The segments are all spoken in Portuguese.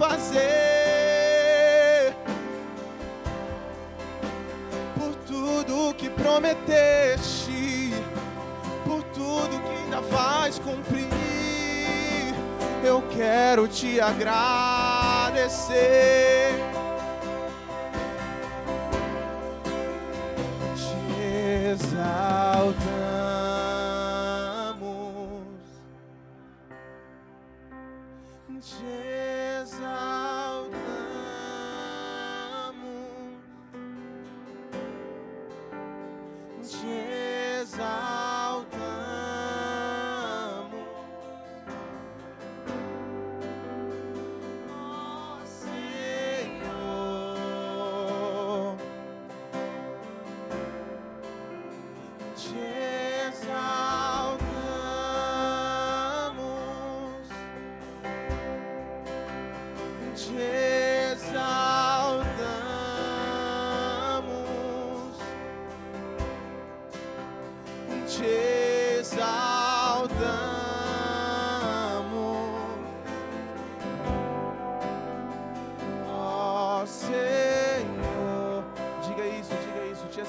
fazer. Por tudo que prometeste, por tudo que ainda vais cumprir, eu quero te agradecer. Te exaltamos exaltamos,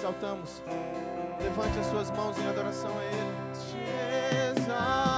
exaltamos. Levante as suas mãos em adoração a Ele. Te exaltamos.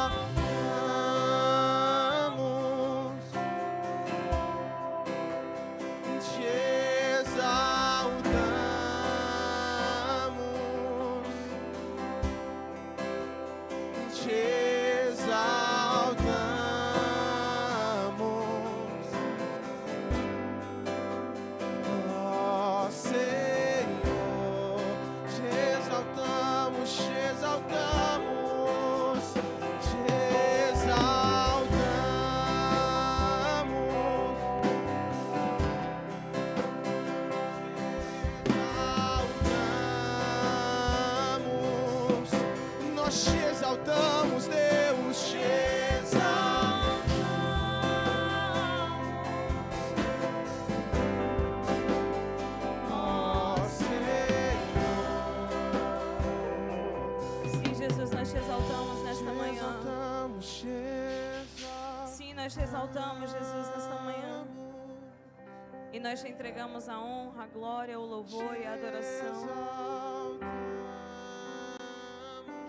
Entregamos a honra, a glória, o louvor e a adoração.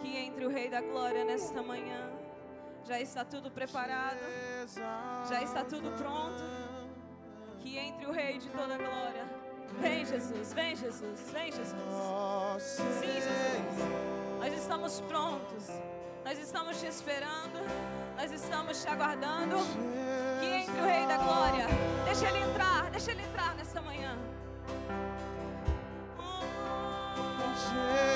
Que entre o Rei da Glória nesta manhã já está tudo preparado, já está tudo pronto. Que entre o Rei de toda glória. Vem, Jesus, vem, Jesus, vem, Jesus. Sim, Jesus. Nós estamos prontos. Nós estamos te esperando. Nós estamos te aguardando. Que entre o Rei da Glória. Deixa ele entrar, deixa ele entrar nesta manhã. te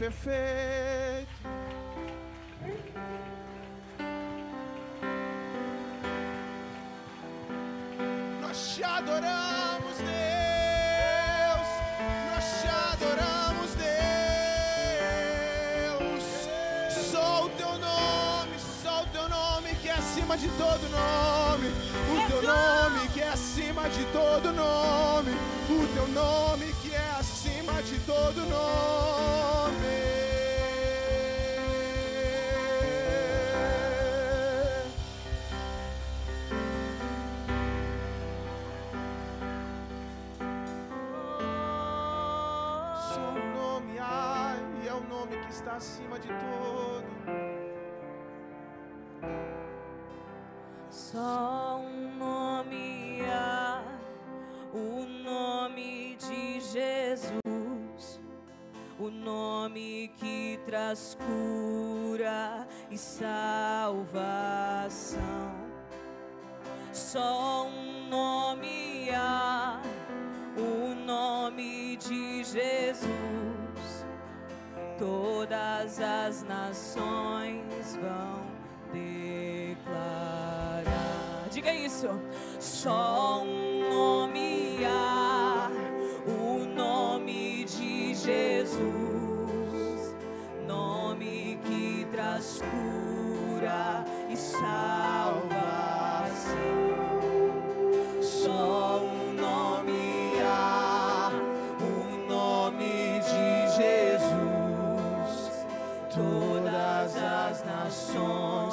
perfeito. Nós te adoramos, Deus. Nós te adoramos, Deus. Só o teu nome, só o teu nome que é acima de todo nome. O teu nome que é acima de todo nome. O teu nome acima de todo. Só um nome há, o nome de Jesus, o nome que traz cura e salvação. Só um nome há, o nome de Jesus. Todas as nações vão declarar. Diga isso. Só um nome há, o nome de Jesus. Nome que traz cura e salvação. As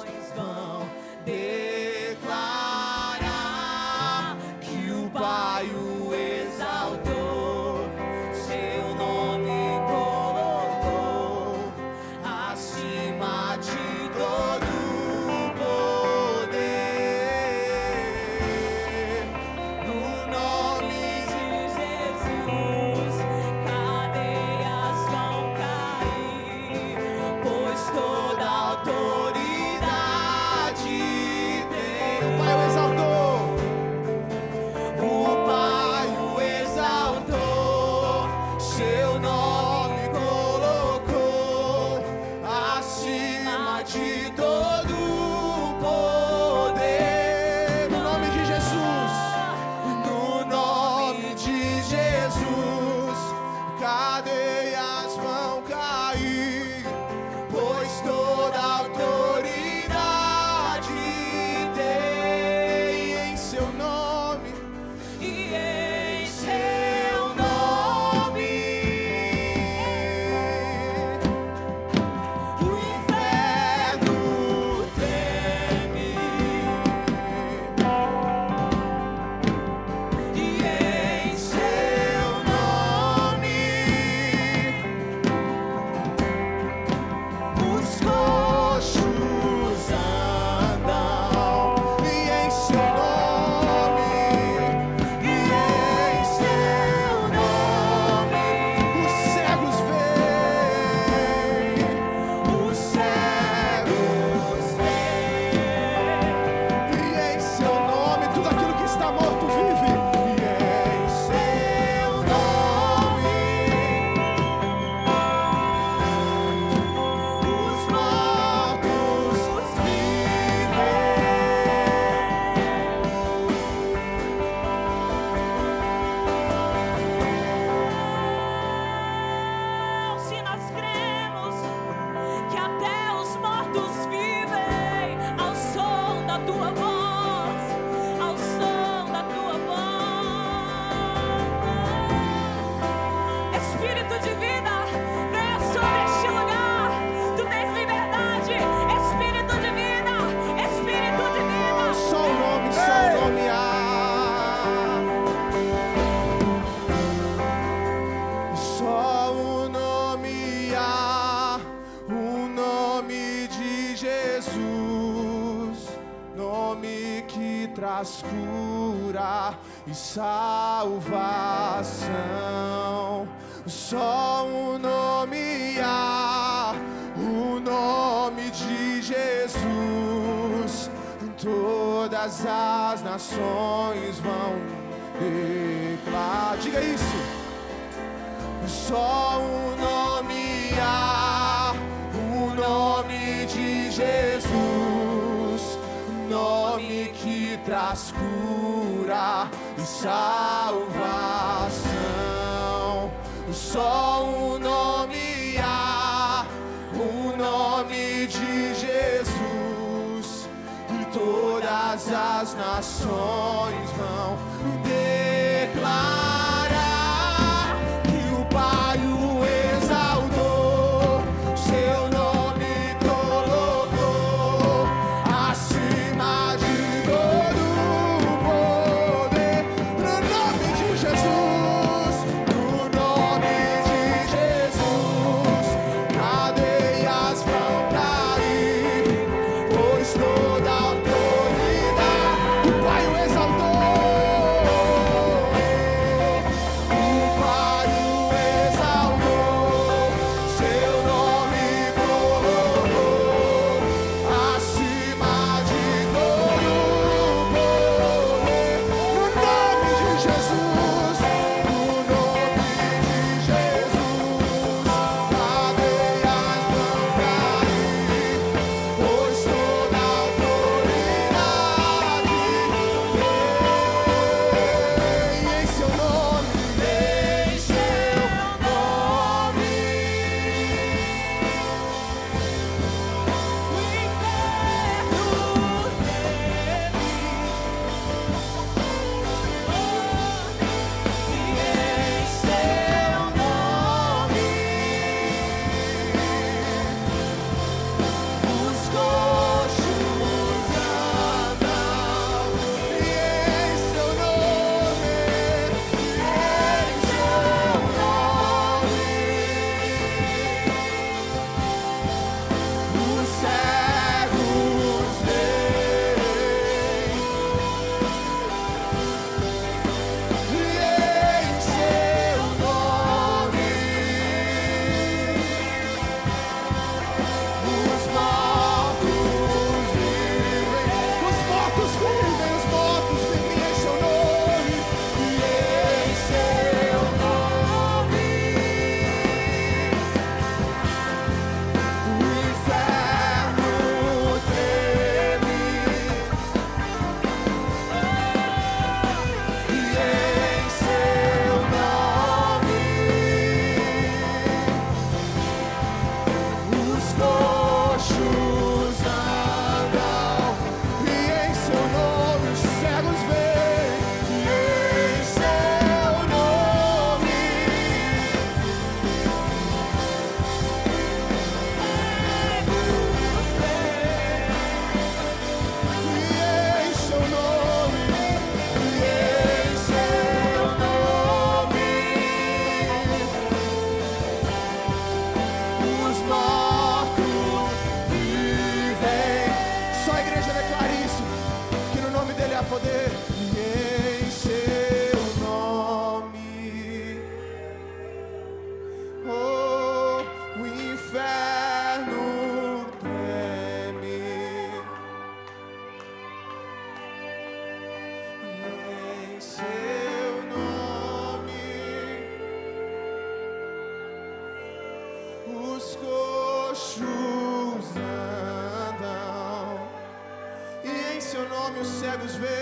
always fail.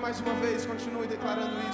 Mais uma vez, continue declarando isso.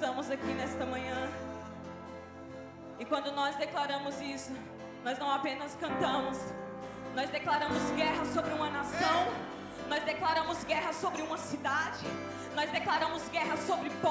estamos aqui nesta manhã. E quando nós declaramos isso, nós não apenas cantamos, nós declaramos guerra sobre uma nação, nós declaramos guerra sobre uma cidade, nós declaramos guerra sobre povo.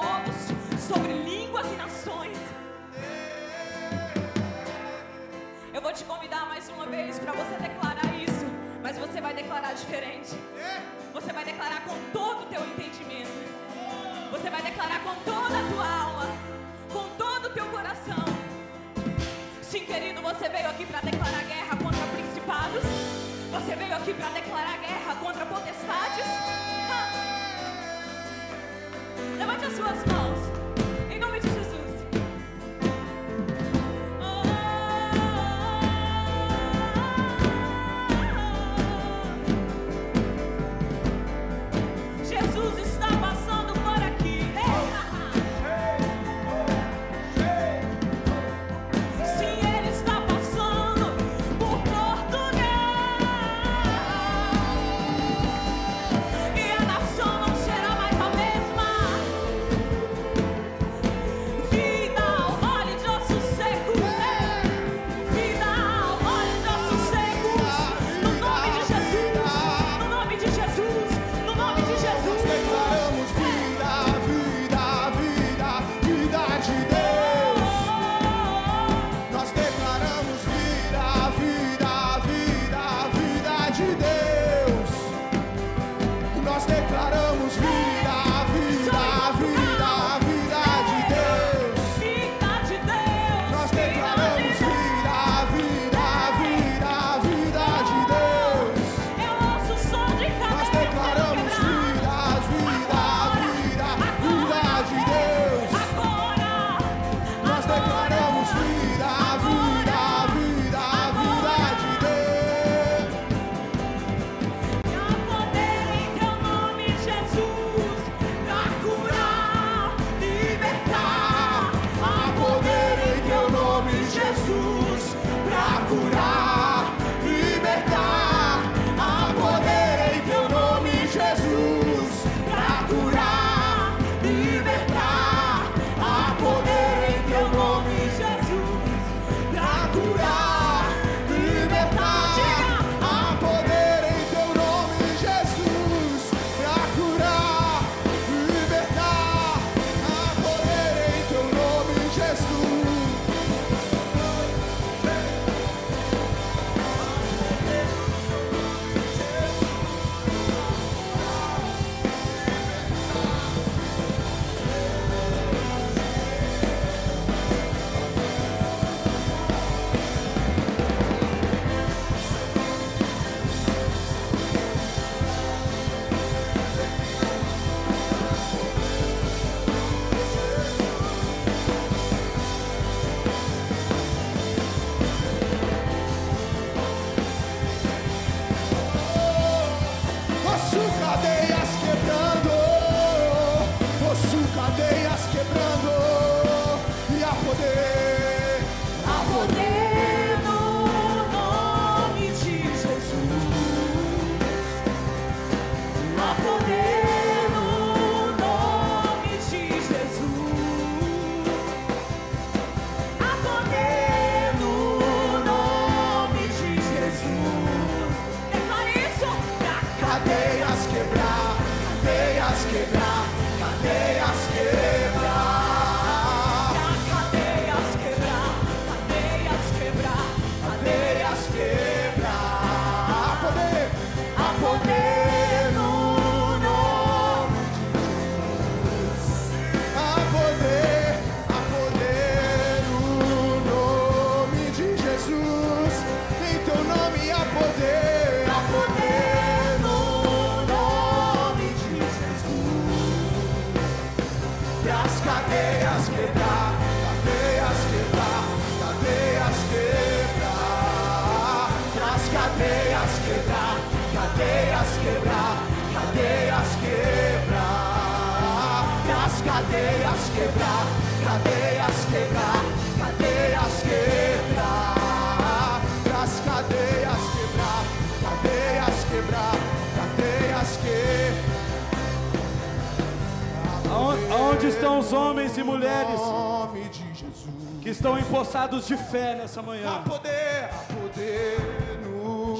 Estão empossados de fé nessa manhã.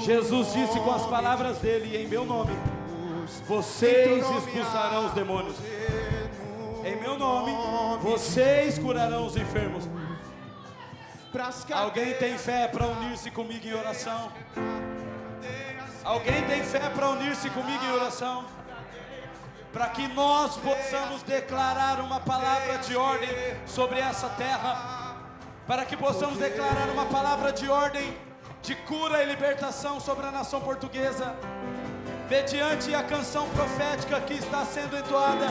Jesus disse com as palavras dele, em meu nome, vocês expulsarão os demônios. Em meu nome, vocês curarão os enfermos. Alguém tem fé para unir-se comigo em oração? Alguém tem fé para unir-se comigo em oração? para que nós possamos declarar uma palavra de ordem sobre essa terra, para que possamos declarar uma palavra de ordem de cura e libertação sobre a nação portuguesa, mediante a canção profética que está sendo entoada.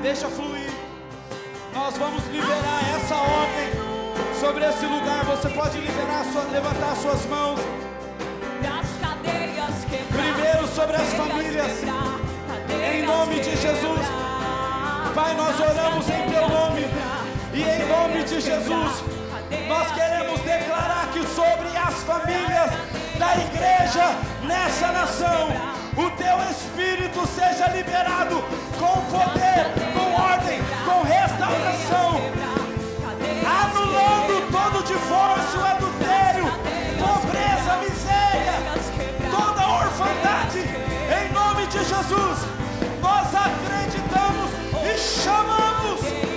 Deixa fluir. Nós vamos liberar essa ordem sobre esse lugar. Você pode liberar, sua, levantar suas mãos. Primeiro sobre as famílias. Em nome de Jesus. Pai, nós oramos em teu nome. E em nome de Jesus, nós queremos declarar que sobre as famílias da igreja nessa nação, o teu espírito seja liberado com poder, com ordem, com restauração, anulando todo divórcio, adultério, pobreza, miséria, toda orfandade, em nome de Jesus nós acreditamos e chamamos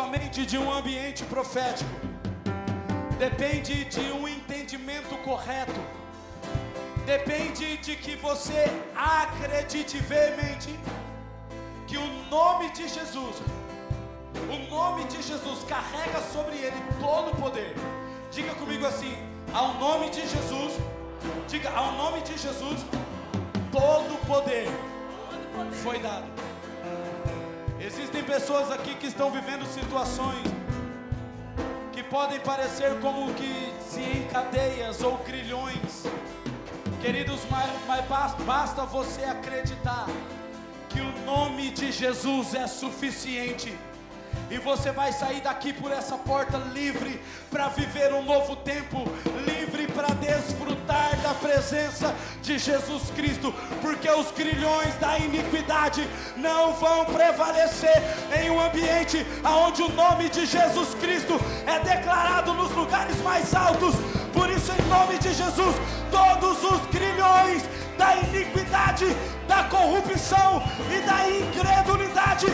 somente de um ambiente profético, depende de um entendimento correto, depende de que você acredite veemente que o nome de Jesus, o nome de Jesus carrega sobre ele todo o poder. Diga comigo assim: ao nome de Jesus, diga ao nome de Jesus, todo o poder foi dado. Existem pessoas aqui que estão vivendo situações que podem parecer como que se em cadeias ou grilhões. Queridos, mas, mas basta, basta você acreditar que o nome de Jesus é suficiente e você vai sair daqui por essa porta livre para viver um novo tempo, livre para desfrutar da presença de Jesus Cristo, porque os grilhões da iniquidade não vão prevalecer em um ambiente onde o nome de Jesus Cristo é declarado nos lugares mais altos. Por isso, em nome de Jesus, todos os grilhões da iniquidade, da corrupção e da incredulidade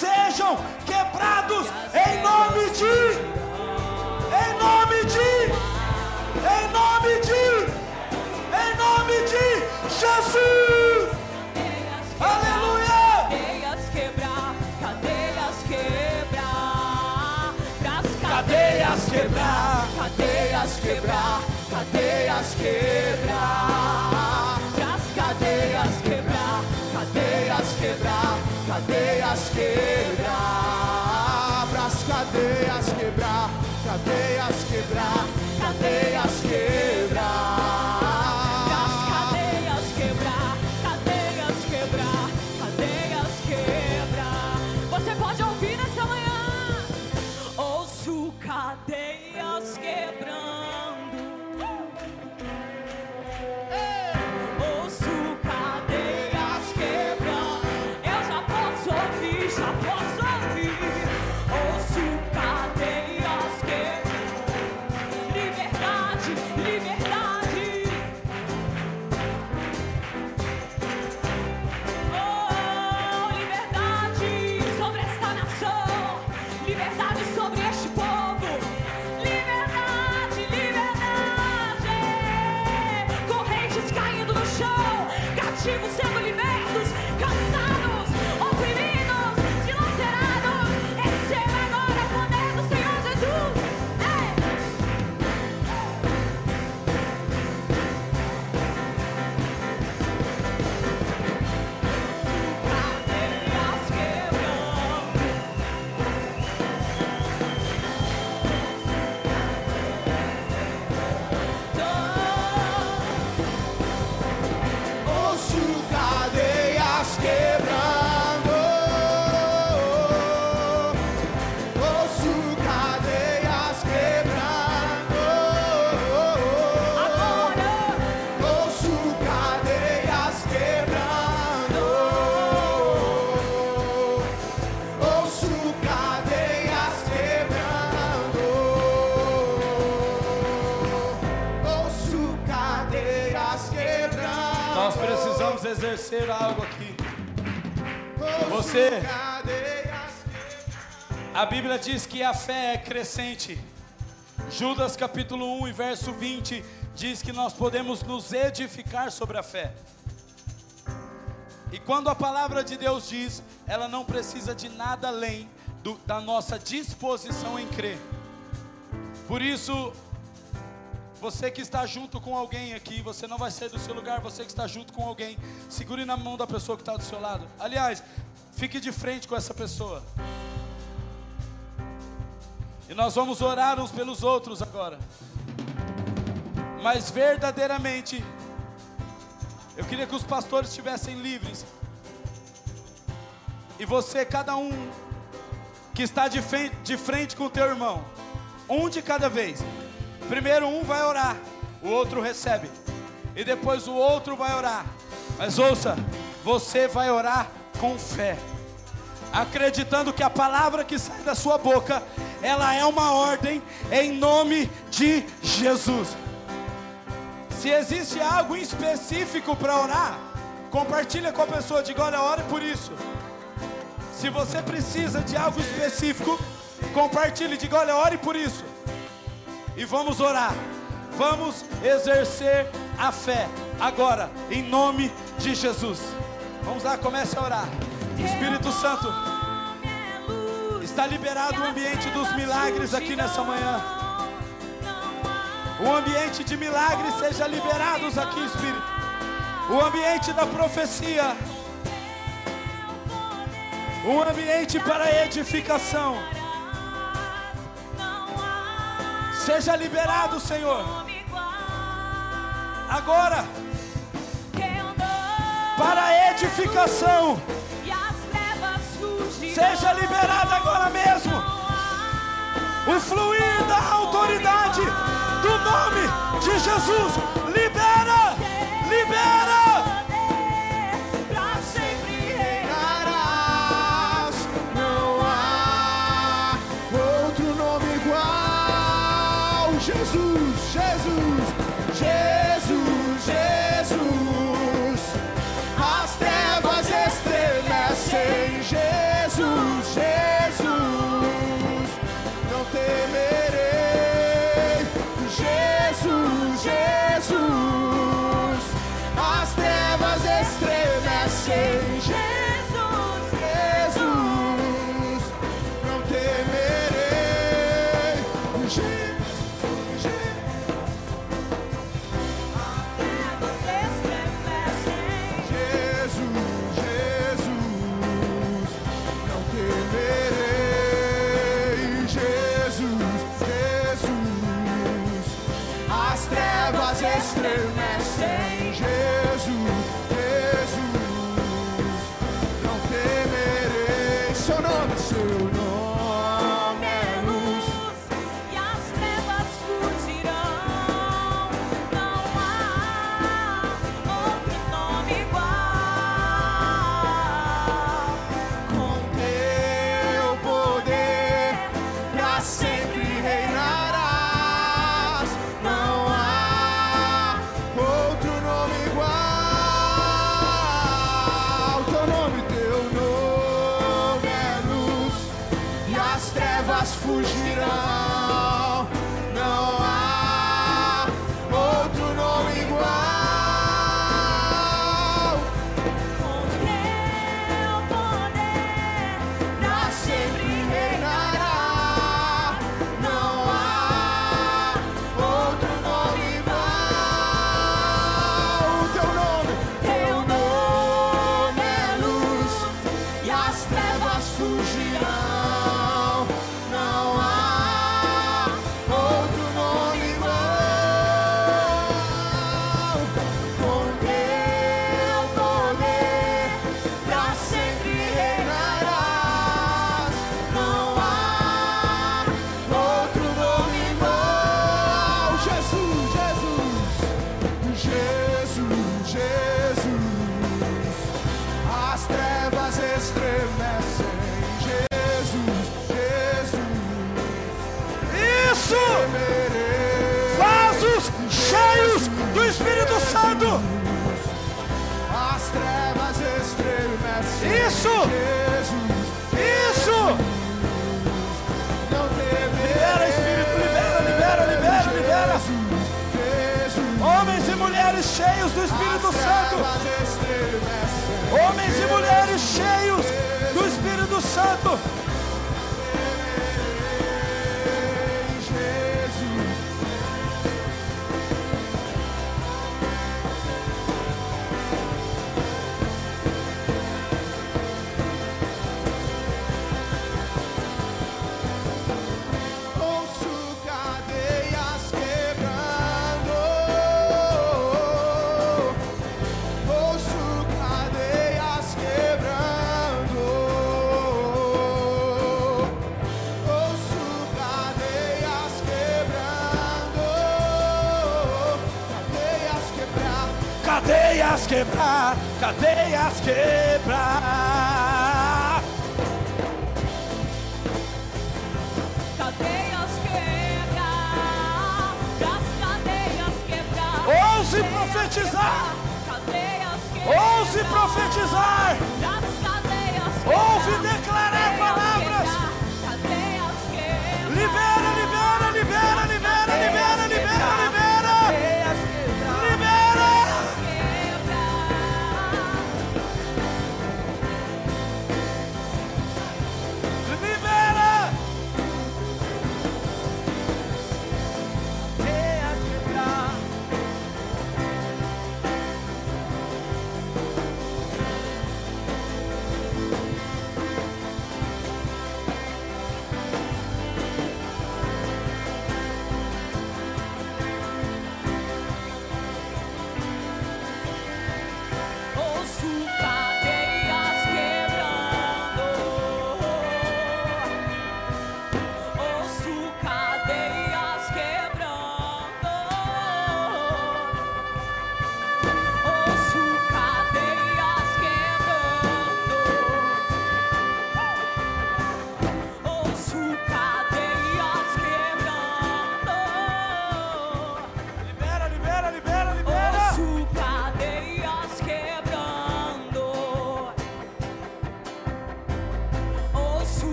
sejam quebrados em nome de, em nome de, em nome de, em nome de Jesus. Aleluia! Cadeias quebrar, cadeias quebrar, cadeias quebrar, cadeias quebrar, cadeias quebrar, Você, a Bíblia diz que a fé é crescente. Judas capítulo 1 e verso 20 diz que nós podemos nos edificar sobre a fé. E quando a palavra de Deus diz, ela não precisa de nada além do, da nossa disposição em crer. Por isso, você que está junto com alguém aqui, você não vai sair do seu lugar, você que está junto com alguém, segure na mão da pessoa que está do seu lado. Aliás, fique de frente com essa pessoa. E nós vamos orar uns pelos outros agora. Mas verdadeiramente, eu queria que os pastores estivessem livres. E você, cada um que está de frente, de frente com o teu irmão, um de cada vez. Primeiro um vai orar, o outro recebe. E depois o outro vai orar. Mas ouça, você vai orar com fé. Acreditando que a palavra que sai da sua boca, ela é uma ordem em nome de Jesus. Se existe algo específico para orar, compartilha com a pessoa, diga, olha, ore por isso. Se você precisa de algo específico, compartilhe, diga, olha, ore por isso. E vamos orar. Vamos exercer a fé agora, em nome de Jesus. Vamos lá, comece a orar. Espírito Santo, está liberado o ambiente dos milagres aqui nessa manhã. O ambiente de milagres seja liberados aqui, Espírito. O ambiente da profecia. Um ambiente para edificação. Seja liberado, Senhor. Agora. Para edificação. Seja liberado agora mesmo. O fluir da autoridade do nome de Jesus. Quebrar, cadeias quebrar. Cadeias quebrar, das cadeias quebrar. Ouse profetizar. Cadeias quebrar. Ouse profetizar. Das cadeias quebrar. Ouve declarar.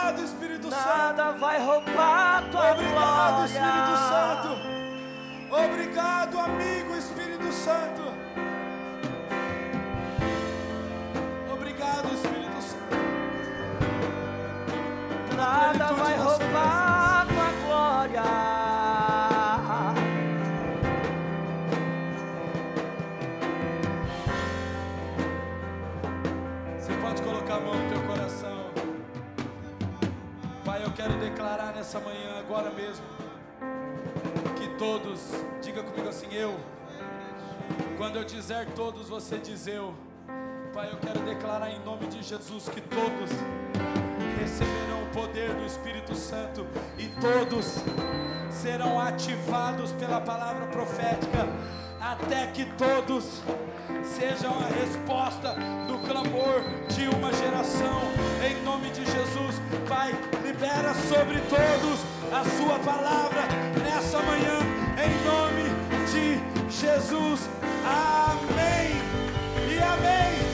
Obrigado, Espírito Santo. Nada vai roubar tua Obrigado, glória. Espírito Santo. Obrigado, amigo nessa manhã, agora mesmo, que todos, diga comigo assim, eu. Quando eu dizer todos, você diz eu. Pai, eu quero declarar em nome de Jesus que todos receberão o poder do Espírito Santo e todos serão ativados pela palavra profética, até que todos sejam a resposta do clamor de uma geração, em nome de Jesus, Pai libera sobre todos a sua palavra nessa manhã, em nome de Jesus. Amém e amém.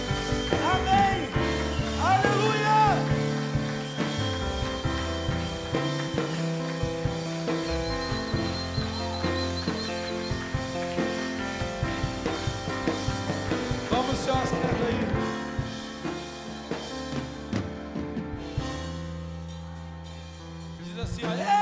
Estamos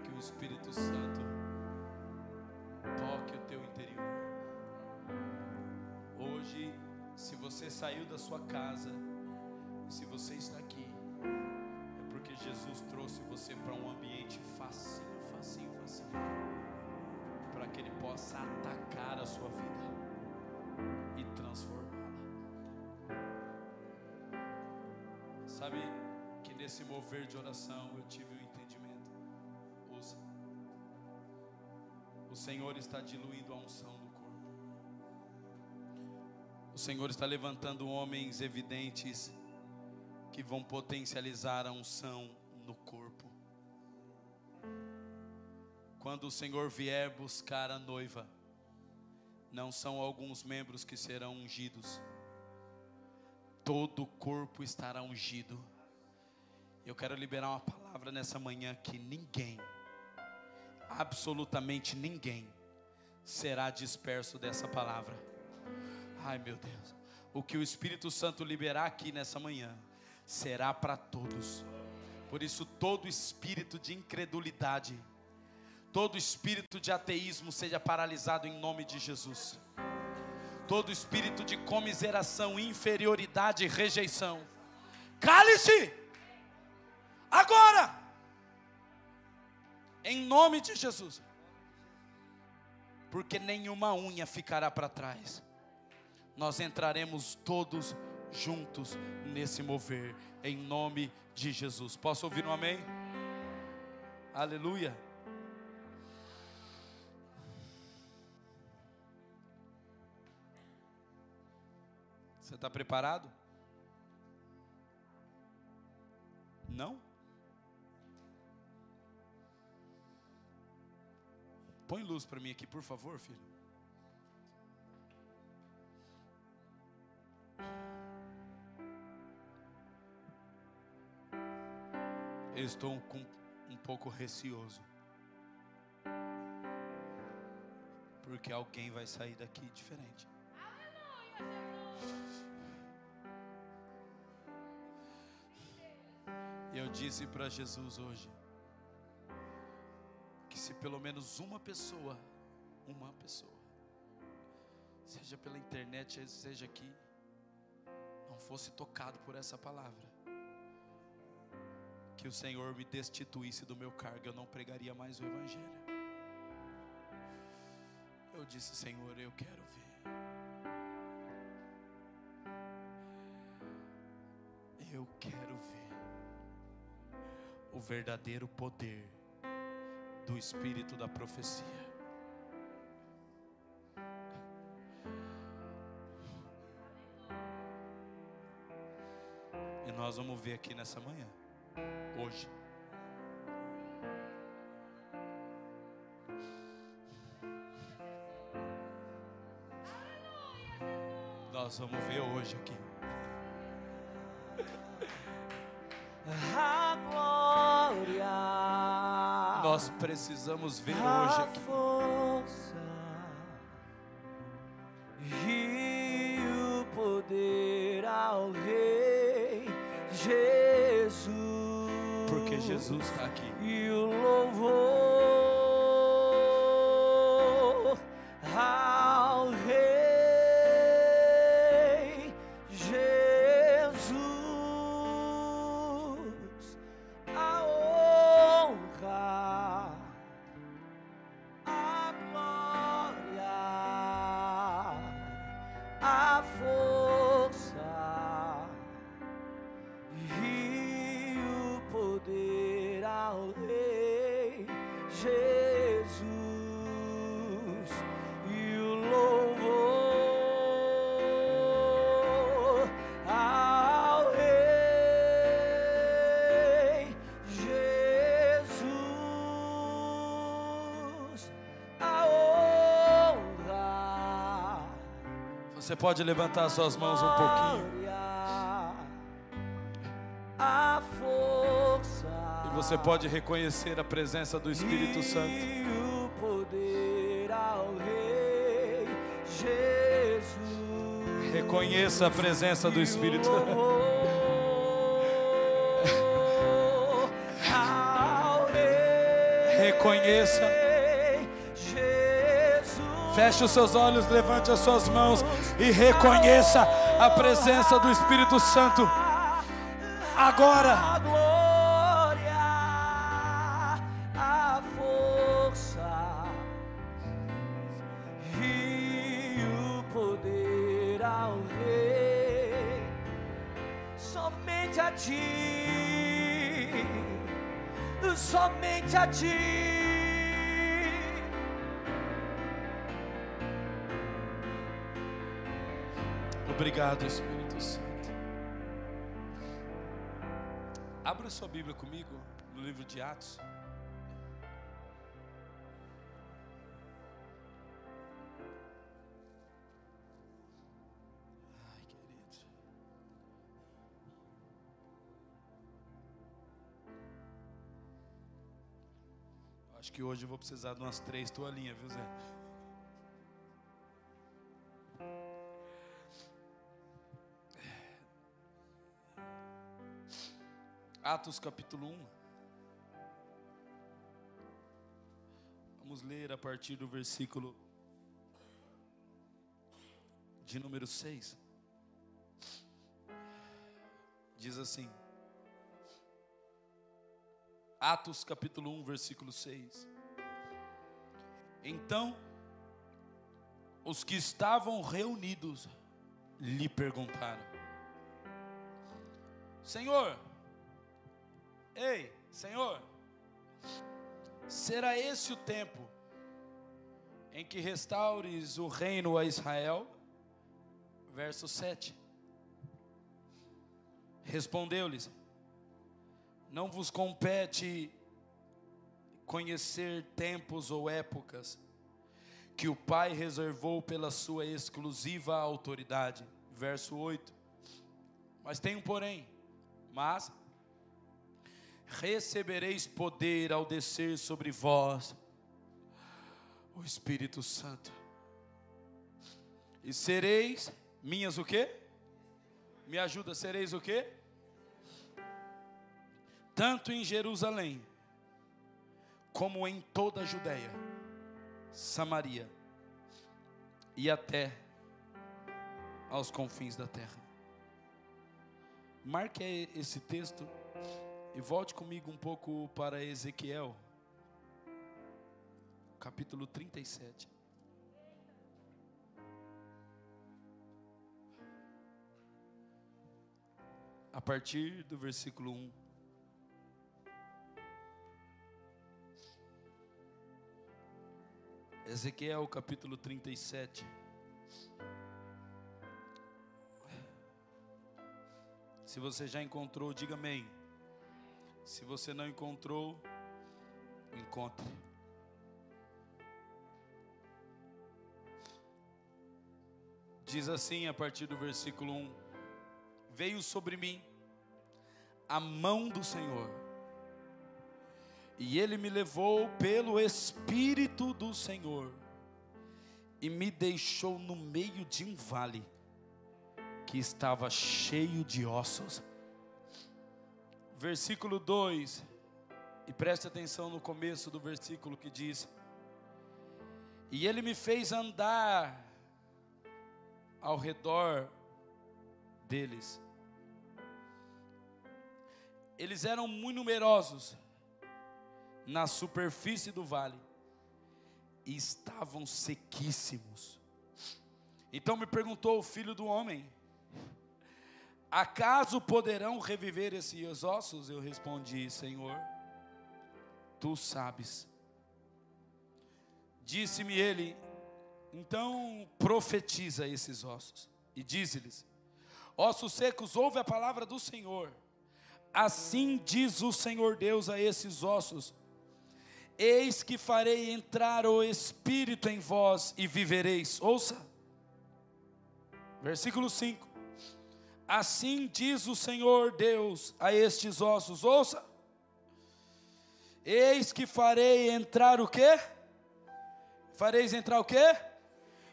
que o Espírito Santo toque o teu interior. Hoje, se você saiu da sua casa, se você está aqui, é porque Jesus trouxe você para um ambiente facinho, facinho, facinho, para que Ele possa atacar a sua vida e transformá-la. Sabe que nesse mover de oração eu tive o um entendimento Senhor está diluindo a unção do corpo. O Senhor está levantando homens evidentes que vão potencializar a unção no corpo. Quando o Senhor vier buscar a noiva, não são alguns membros que serão ungidos, todo o corpo estará ungido. Eu quero liberar uma palavra nessa manhã que ninguém, absolutamente ninguém, será disperso dessa palavra. Ai meu Deus, o que o Espírito Santo liberar aqui nessa manhã será para todos. Por isso, todo espírito de incredulidade, todo espírito de ateísmo seja paralisado em nome de Jesus. Todo espírito de comiseração, inferioridade e rejeição, cale-se agora, em nome de Jesus, porque nenhuma unha ficará para trás, nós entraremos todos juntos nesse mover, em nome de Jesus. Posso ouvir um amém? Aleluia. Você está preparado? Não? Põe luz para mim aqui, por favor, filho. Eu estou com um pouco receoso. Porque alguém vai sair daqui diferente. Eu disse para Jesus hoje se pelo menos uma pessoa, uma pessoa, seja pela internet, seja aqui, não fosse tocado por essa palavra, que o Senhor me destituísse do meu cargo, eu não pregaria mais o Evangelho. Eu disse, Senhor, eu quero ver. Eu quero ver o verdadeiro poder do espírito da profecia. E nós vamos ver aqui nessa manhã hoje. Nós vamos ver hoje aqui. Nós precisamos ver hoje aqui. força e o poder ao Rei Jesus. Porque Jesus está aqui. Você pode levantar suas mãos um pouquinho. E você pode reconhecer a presença do Espírito Santo. Reconheça a presença do Espírito. Rei Reconheça. Feche os seus olhos, levante as suas mãos e reconheça a presença do Espírito Santo. Agora. Atos. Ai, querido. Acho que hoje eu vou precisar de umas três toalhinhas, viu, Zé? Atos capítulo 1. Vamos ler a partir do versículo de número 6. Diz assim: Atos capítulo 1, versículo 6. Então, os que estavam reunidos lhe perguntaram: Senhor, Ei, Senhor, será esse o tempo em que restaures o reino a Israel? Verso 7. Respondeu-lhes: Não vos compete conhecer tempos ou épocas que o Pai reservou pela sua exclusiva autoridade. Verso 8. Mas tem um porém, mas recebereis poder ao descer sobre vós o Espírito Santo. E sereis minhas o quê? Me ajuda, sereis o quê? Tanto em Jerusalém, como em toda a Judéia, Samaria e até aos confins da terra. Marque esse texto e volte comigo um pouco para Ezequiel, capítulo 37. A partir do versículo 1. Ezequiel capítulo 37. Se você já encontrou, diga amém. Se você não encontrou, encontre. Diz assim a partir do versículo 1: Veio sobre mim a mão do Senhor, e ele me levou pelo Espírito do Senhor, e me deixou no meio de um vale que estava cheio de ossos. Versículo 2, e preste atenção no começo do versículo que diz: E ele me fez andar ao redor deles. Eles eram muito numerosos na superfície do vale e estavam sequíssimos. Então me perguntou o filho do homem: Acaso poderão reviver esses ossos? Eu respondi, Senhor, tu sabes. Disse-me ele, então profetiza esses ossos e diz-lhes: Ossos secos, ouve a palavra do Senhor. Assim diz o Senhor Deus a esses ossos: Eis que farei entrar o Espírito em vós e vivereis. Ouça, versículo 5 Assim diz o Senhor Deus a estes ossos: ouça, eis que farei entrar o quê? Fareis entrar o quê?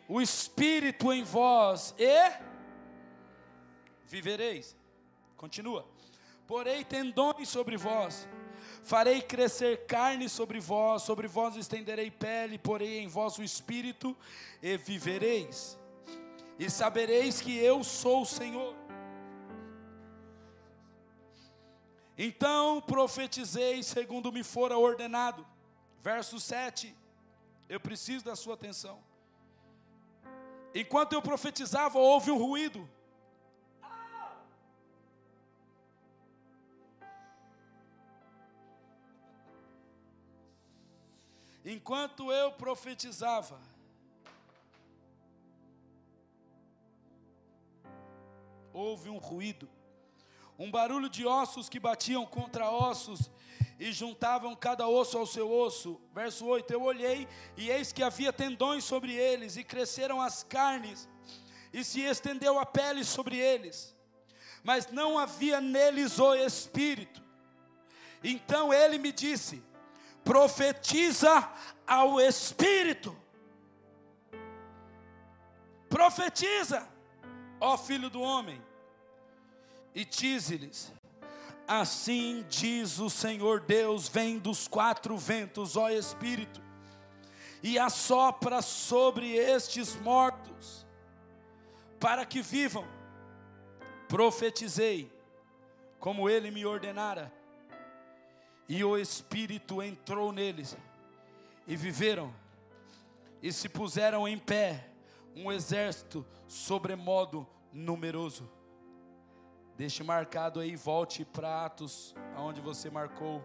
O Espírito em vós e vivereis. Continua. Porei tendões sobre vós, farei crescer carne sobre vós, sobre vós estenderei pele, porei em vós o Espírito e vivereis. E sabereis que eu sou o Senhor Então profetizei segundo me fora ordenado. Verso 7. Eu preciso da sua atenção. Enquanto eu profetizava, houve um ruído. Enquanto eu profetizava, houve um ruído, um barulho de ossos que batiam contra ossos e juntavam cada osso ao seu osso. Verso 8: Eu olhei e eis que havia tendões sobre eles, e cresceram as carnes, e se estendeu a pele sobre eles, mas não havia neles o espírito. Então ele me disse: profetiza ao espírito. Profetiza, ó filho do homem, e dize-lhes: Assim diz o Senhor Deus: vem dos quatro ventos, ó Espírito, e assopra sobre estes mortos, para que vivam. Profetizei, como ele me ordenara, e o Espírito entrou neles, e viveram, e se puseram em pé, um exército sobremodo numeroso. Deixe marcado aí, volte para Atos, aonde você marcou.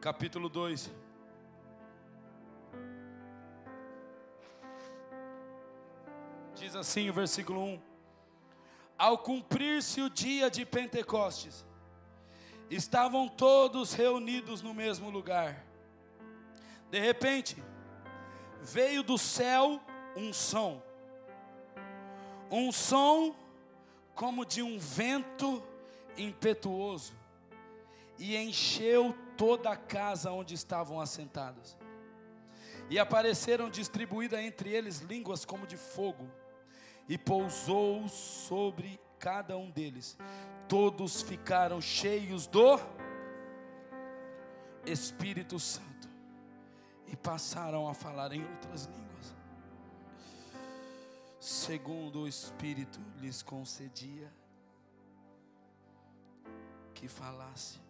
Capítulo 2. Diz assim o versículo 1: Ao cumprir-se o dia de Pentecostes, estavam todos reunidos no mesmo lugar. De repente, veio do céu um som, um som como de um vento impetuoso, e encheu toda a casa onde estavam assentados. E apareceram distribuídas entre eles línguas como de fogo, e pousou sobre cada um deles todos ficaram cheios do Espírito Santo e passaram a falar em outras línguas, segundo o Espírito lhes concedia que falasse.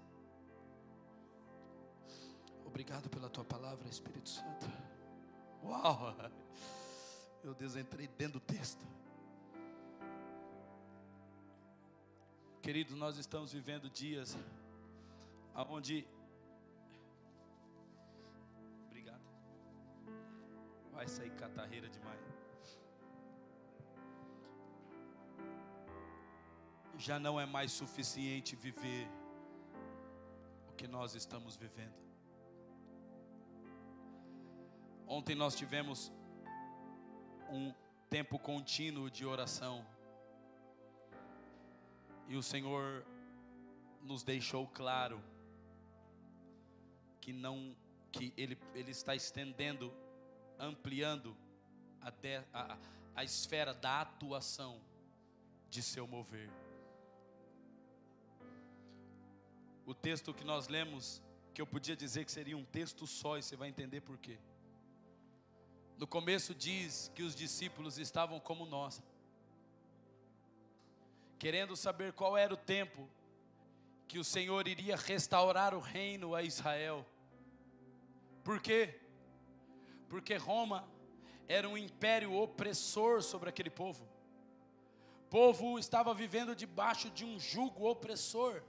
Obrigado pela tua palavra, Espírito Santo. Uau! Meu Deus, entrei dentro do texto. Queridos, nós estamos vivendo dias onde. Obrigado. Vai sair catarreira demais. Já não é mais suficiente viver o que nós estamos vivendo. Ontem nós tivemos um tempo contínuo de oração e o Senhor nos deixou claro que não que ele, ele está estendendo, ampliando até a, a esfera da atuação de seu mover. O texto que nós lemos, que eu podia dizer que seria um texto só, e você vai entender por quê. No começo diz que os discípulos estavam como nós querendo saber qual era o tempo que o Senhor iria restaurar o reino a Israel. Por quê? Porque Roma era um império opressor sobre aquele povo. O povo estava vivendo debaixo de um jugo opressor.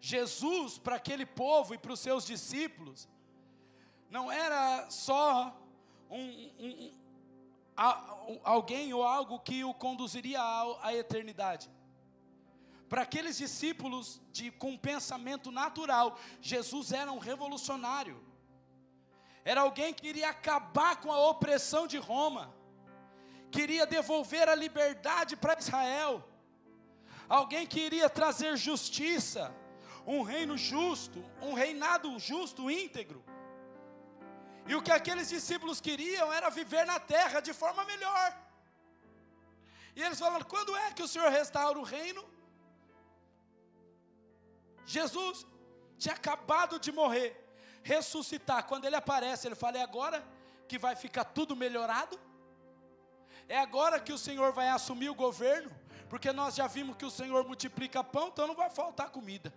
Jesus, para aquele povo e para os seus discípulos, não era só um, um, alguém ou algo que o conduziria à eternidade. Para aqueles discípulos de, com pensamento natural, Jesus era um revolucionário. Era alguém que iria acabar com a opressão de Roma, queria devolver a liberdade para Israel, alguém que iria trazer justiça, um reino justo, um reinado justo, íntegro. E o que aqueles discípulos queriam era viver na terra de forma melhor. E eles falaram: quando é que o Senhor restaura o reino? Jesus tinha acabado de morrer, ressuscitar. Quando ele aparece, ele fala: é agora que vai ficar tudo melhorado? É agora que o Senhor vai assumir o governo? Porque nós já vimos que o Senhor multiplica pão, então não vai faltar comida.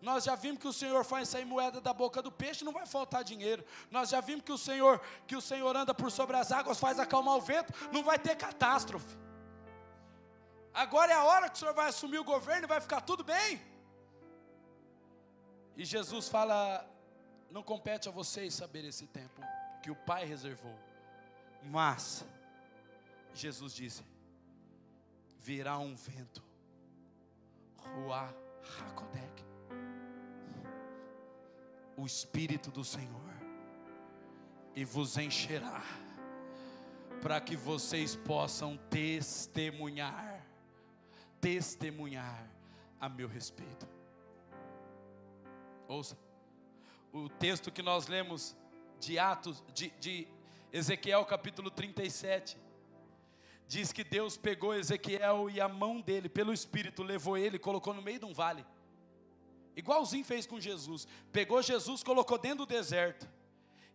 Nós já vimos que o Senhor faz sair moeda da boca do peixe, não vai faltar dinheiro. Nós já vimos que o Senhor, que o Senhor anda por sobre as águas, faz acalmar o vento, não vai ter catástrofe. Agora é a hora que o senhor vai assumir o governo e vai ficar tudo bem. E Jesus fala: não compete a vocês saber esse tempo que o Pai reservou. Mas Jesus disse: virá um vento, Ruá Hakodek, o Espírito do Senhor, e vos encherá, para que vocês possam testemunhar, testemunhar a meu respeito. Ouça, o texto que nós lemos de Atos, de, de Ezequiel capítulo 37, diz que Deus pegou Ezequiel e a mão dele, pelo Espírito, levou ele e colocou no meio de um vale. Igualzinho fez com Jesus. Pegou Jesus, colocou dentro do deserto.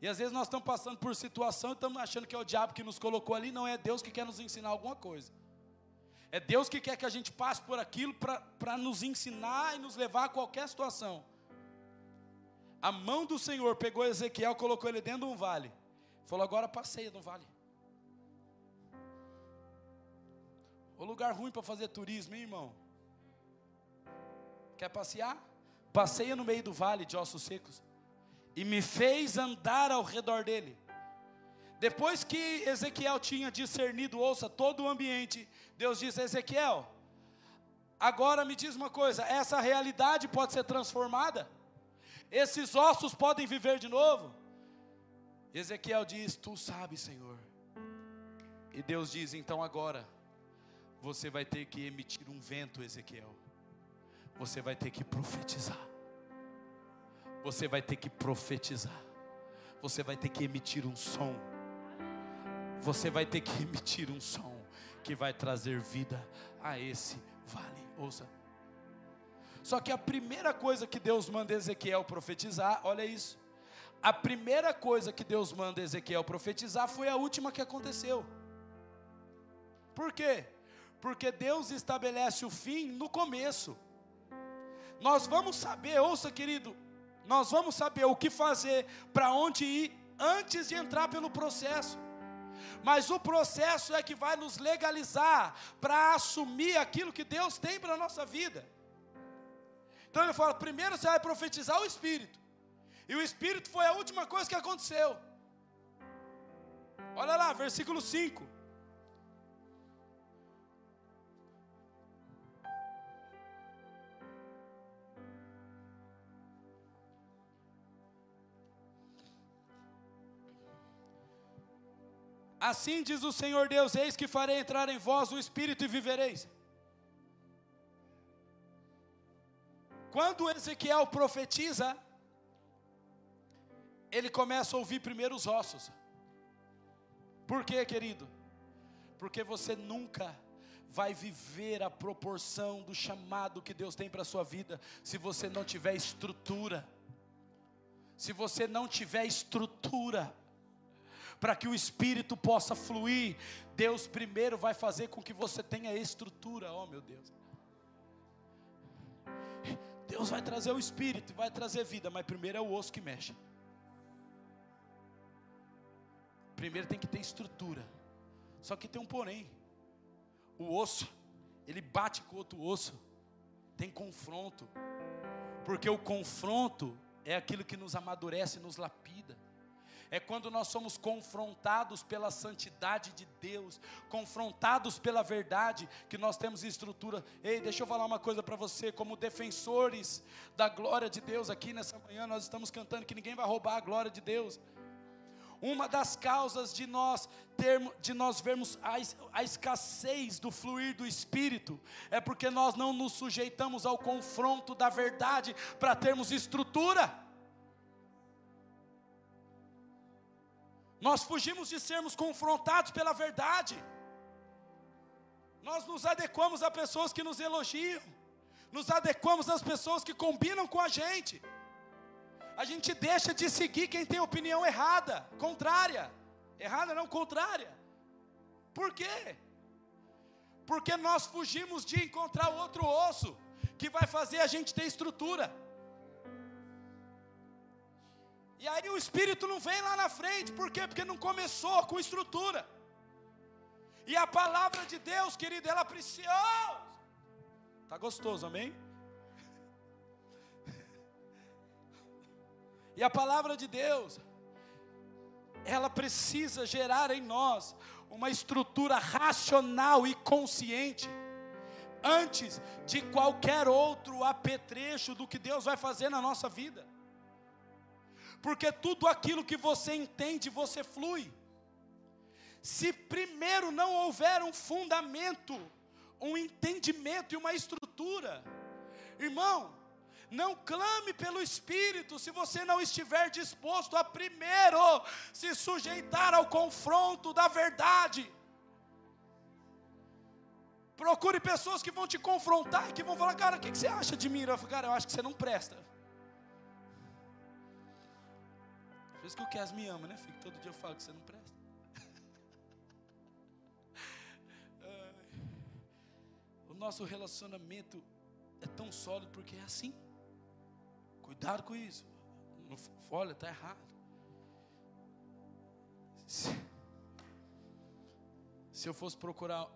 E às vezes nós estamos passando por situação e estamos achando que é o diabo que nos colocou ali, não é Deus que quer nos ensinar alguma coisa. É Deus que quer que a gente passe por aquilo para nos ensinar e nos levar a qualquer situação. A mão do Senhor pegou Ezequiel, colocou ele dentro de um vale. Falou: agora passeia no vale. O lugar ruim para fazer turismo, hein, irmão? Quer passear? Passeia no meio do vale de ossos secos. E me fez andar ao redor dele. Depois que Ezequiel tinha discernido, ouça, todo o ambiente, Deus diz: Ezequiel, agora me diz uma coisa: essa realidade pode ser transformada? Esses ossos podem viver de novo? Ezequiel diz: Tu sabes, Senhor. E Deus diz: Então agora, você vai ter que emitir um vento, Ezequiel. Você vai ter que profetizar. Você vai ter que profetizar. Você vai ter que emitir um som. Você vai ter que emitir um som que vai trazer vida a esse vale. Ouça. Só que a primeira coisa que Deus manda Ezequiel profetizar, olha isso. A primeira coisa que Deus manda Ezequiel profetizar foi a última que aconteceu. Por quê? Porque Deus estabelece o fim no começo. Nós vamos saber, ouça querido, nós vamos saber o que fazer, para onde ir, antes de entrar pelo processo. Mas o processo é que vai nos legalizar para assumir aquilo que Deus tem para a nossa vida. Então ele fala: primeiro você vai profetizar o Espírito. E o Espírito foi a última coisa que aconteceu. Olha lá, versículo 5. Assim diz o Senhor Deus: Eis que farei entrar em vós o Espírito e vivereis. Quando Ezequiel profetiza, ele começa a ouvir primeiro os ossos. Por quê, querido? Porque você nunca vai viver a proporção do chamado que Deus tem para a sua vida se você não tiver estrutura. Se você não tiver estrutura para que o espírito possa fluir, Deus primeiro vai fazer com que você tenha estrutura, oh meu Deus. Deus vai trazer o espírito, vai trazer vida, mas primeiro é o osso que mexe. Primeiro tem que ter estrutura. Só que tem um porém. O osso, ele bate com outro osso. Tem confronto. Porque o confronto é aquilo que nos amadurece, nos lapida é quando nós somos confrontados pela santidade de Deus, confrontados pela verdade, que nós temos estrutura. Ei, deixa eu falar uma coisa para você, como defensores da glória de Deus, aqui nessa manhã nós estamos cantando que ninguém vai roubar a glória de Deus. Uma das causas de nós termos, de nós vermos a, a escassez do fluir do Espírito é porque nós não nos sujeitamos ao confronto da verdade para termos estrutura. Nós fugimos de sermos confrontados pela verdade. Nós nos adequamos a pessoas que nos elogiam. Nos adequamos às pessoas que combinam com a gente. A gente deixa de seguir quem tem opinião errada, contrária. Errada não, contrária. Por quê? Porque nós fugimos de encontrar outro osso que vai fazer a gente ter estrutura. E aí o Espírito não vem lá na frente, por quê? Porque não começou com estrutura. E a palavra de Deus, querido, ela é preciosa. Tá gostoso, amém? E a palavra de Deus, ela precisa gerar em nós uma estrutura racional e consciente antes de qualquer outro apetrecho do que Deus vai fazer na nossa vida. Porque tudo aquilo que você entende, você flui. Se primeiro não houver um fundamento, um entendimento e uma estrutura, irmão, não clame pelo Espírito se você não estiver disposto a primeiro se sujeitar ao confronto da verdade. Procure pessoas que vão te confrontar e que vão falar, cara, o que, você acha de mim? Eu falo, cara, eu acho que você não presta. Por isso que o Kes me ama, né, filho? Todo dia eu falo que você não presta. o nosso relacionamento é tão sólido porque é assim. Cuidado com isso. Não, olha, está errado. Se eu fosse procurar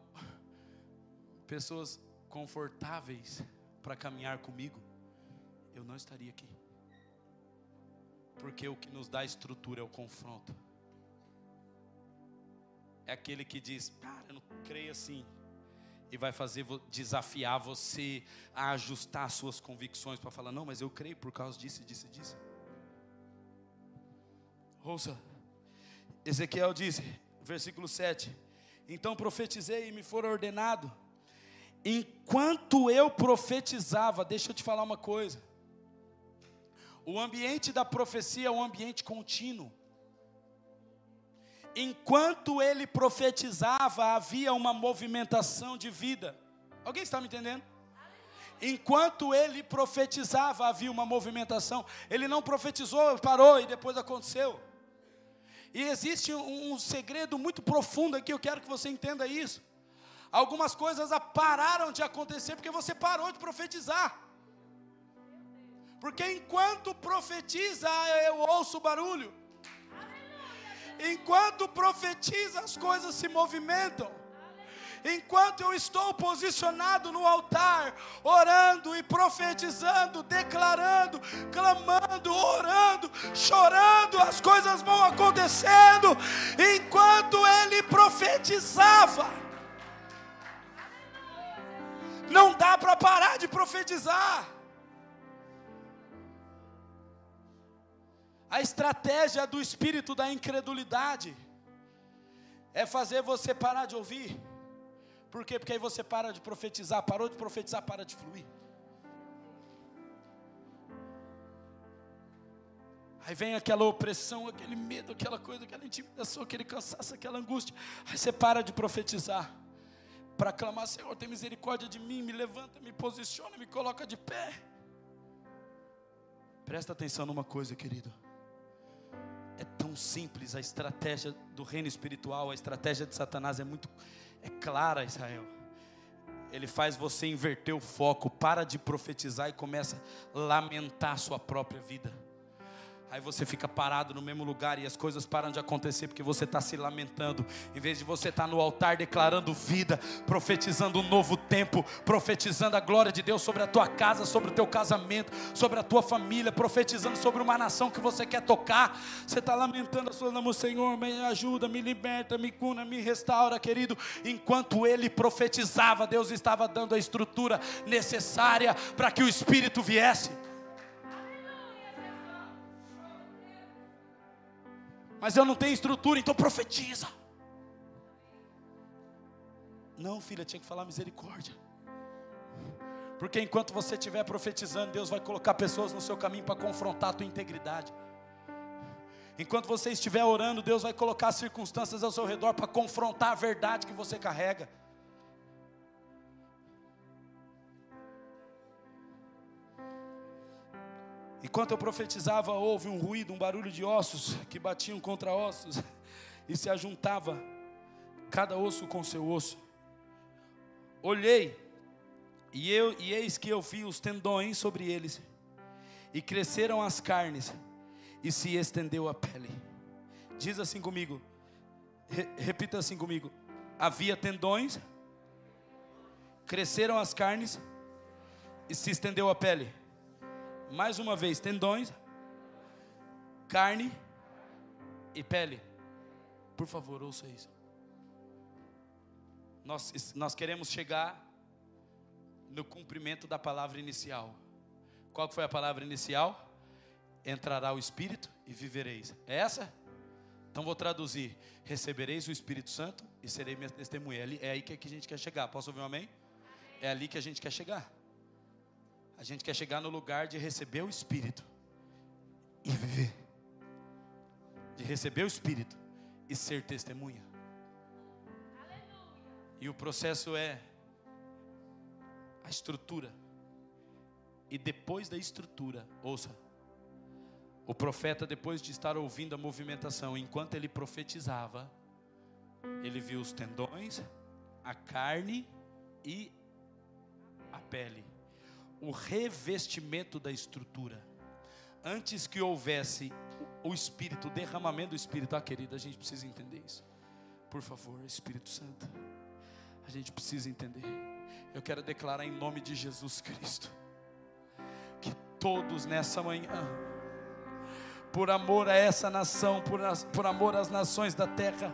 pessoas confortáveis para caminhar comigo, eu não estaria aqui. Porque o que nos dá estrutura é o confronto. É aquele que diz, cara, eu não creio assim. E vai fazer desafiar você a ajustar suas convicções para falar, não, mas eu creio por causa disso, disso disso. Ouça, Ezequiel diz, versículo 7: Então profetizei e me for ordenado Enquanto eu profetizava, deixa eu te falar uma coisa. O ambiente da profecia é um ambiente contínuo. Enquanto ele profetizava, havia uma movimentação de vida. Alguém está me entendendo? Enquanto ele profetizava, havia uma movimentação. Ele não profetizou, parou e depois aconteceu. E existe um, segredo muito profundo aqui, eu quero que você entenda isso. Algumas coisas pararam de acontecer porque você parou de profetizar. Porque enquanto profetiza, eu ouço barulho. Enquanto profetiza, as coisas se movimentam. Enquanto eu estou posicionado no altar, orando e profetizando, declarando, clamando, orando, chorando, as coisas vão acontecendo. Enquanto ele profetizava, não dá para parar de profetizar. A estratégia do espírito da incredulidade é fazer você parar de ouvir. Por quê? Porque aí você para de profetizar, parou de profetizar, para de fluir. Aí vem aquela opressão, aquele medo, aquela coisa, aquela intimidação, aquele cansaço, aquela angústia. Aí você para de profetizar para clamar: Senhor, tem misericórdia de mim, me levanta, me posiciona, me coloca de pé. Presta atenção numa coisa, querido. É tão simples a estratégia do reino espiritual, a estratégia de Satanás é muito é clara, Israel. Ele faz você inverter o foco, para de profetizar e começa a lamentar a sua própria vida. Aí você fica parado no mesmo lugar e as coisas param de acontecer porque você está se lamentando. Em vez de você estar tá no altar declarando vida, profetizando um novo tempo, profetizando a glória de Deus sobre a tua casa, sobre o teu casamento, sobre a tua família, profetizando sobre uma nação que você quer tocar. Você está lamentando a sua nome, Senhor, me ajuda, me liberta, me cuna, me restaura, querido. Enquanto ele profetizava, Deus estava dando a estrutura necessária para que o Espírito viesse. Mas eu não tenho estrutura, então profetiza. Não, filha, tinha que falar misericórdia. Porque enquanto você estiver profetizando, Deus vai colocar pessoas no seu caminho para confrontar a tua integridade. Enquanto você estiver orando, Deus vai colocar circunstâncias ao seu redor para confrontar a verdade que você carrega. Enquanto eu profetizava, houve um ruído, um barulho de ossos que batiam contra ossos e se ajuntava cada osso com seu osso. Olhei e eu e eis que eu vi os tendões sobre eles e cresceram as carnes e se estendeu a pele. Diz assim comigo, re, repita assim comigo. havia tendões, cresceram as carnes e se estendeu a pele. Mais uma vez, tendões, carne e pele. Por favor, ouça isso. Nós, nós queremos chegar no cumprimento da palavra inicial. Qual foi a palavra inicial? Entrará o Espírito e vivereis. É essa? Então vou traduzir: recebereis o Espírito Santo e serei minha testemunha. É aí que a gente quer chegar. Posso ouvir um amém? É ali que a gente quer chegar. A gente quer chegar no lugar de receber o Espírito e viver. De receber o Espírito e ser testemunha. E o processo é a estrutura. E depois da estrutura, ouça, o profeta, depois de estar ouvindo a movimentação, enquanto ele profetizava, ele viu os tendões, a carne e a pele, o revestimento da estrutura. Antes que houvesse o Espírito, o derramamento do Espírito, ah, querida, a gente precisa entender isso. Por favor, Espírito Santo, a gente precisa entender. Eu quero declarar em nome de Jesus Cristo que todos nessa manhã, por amor a essa nação, por, por amor às nações da terra,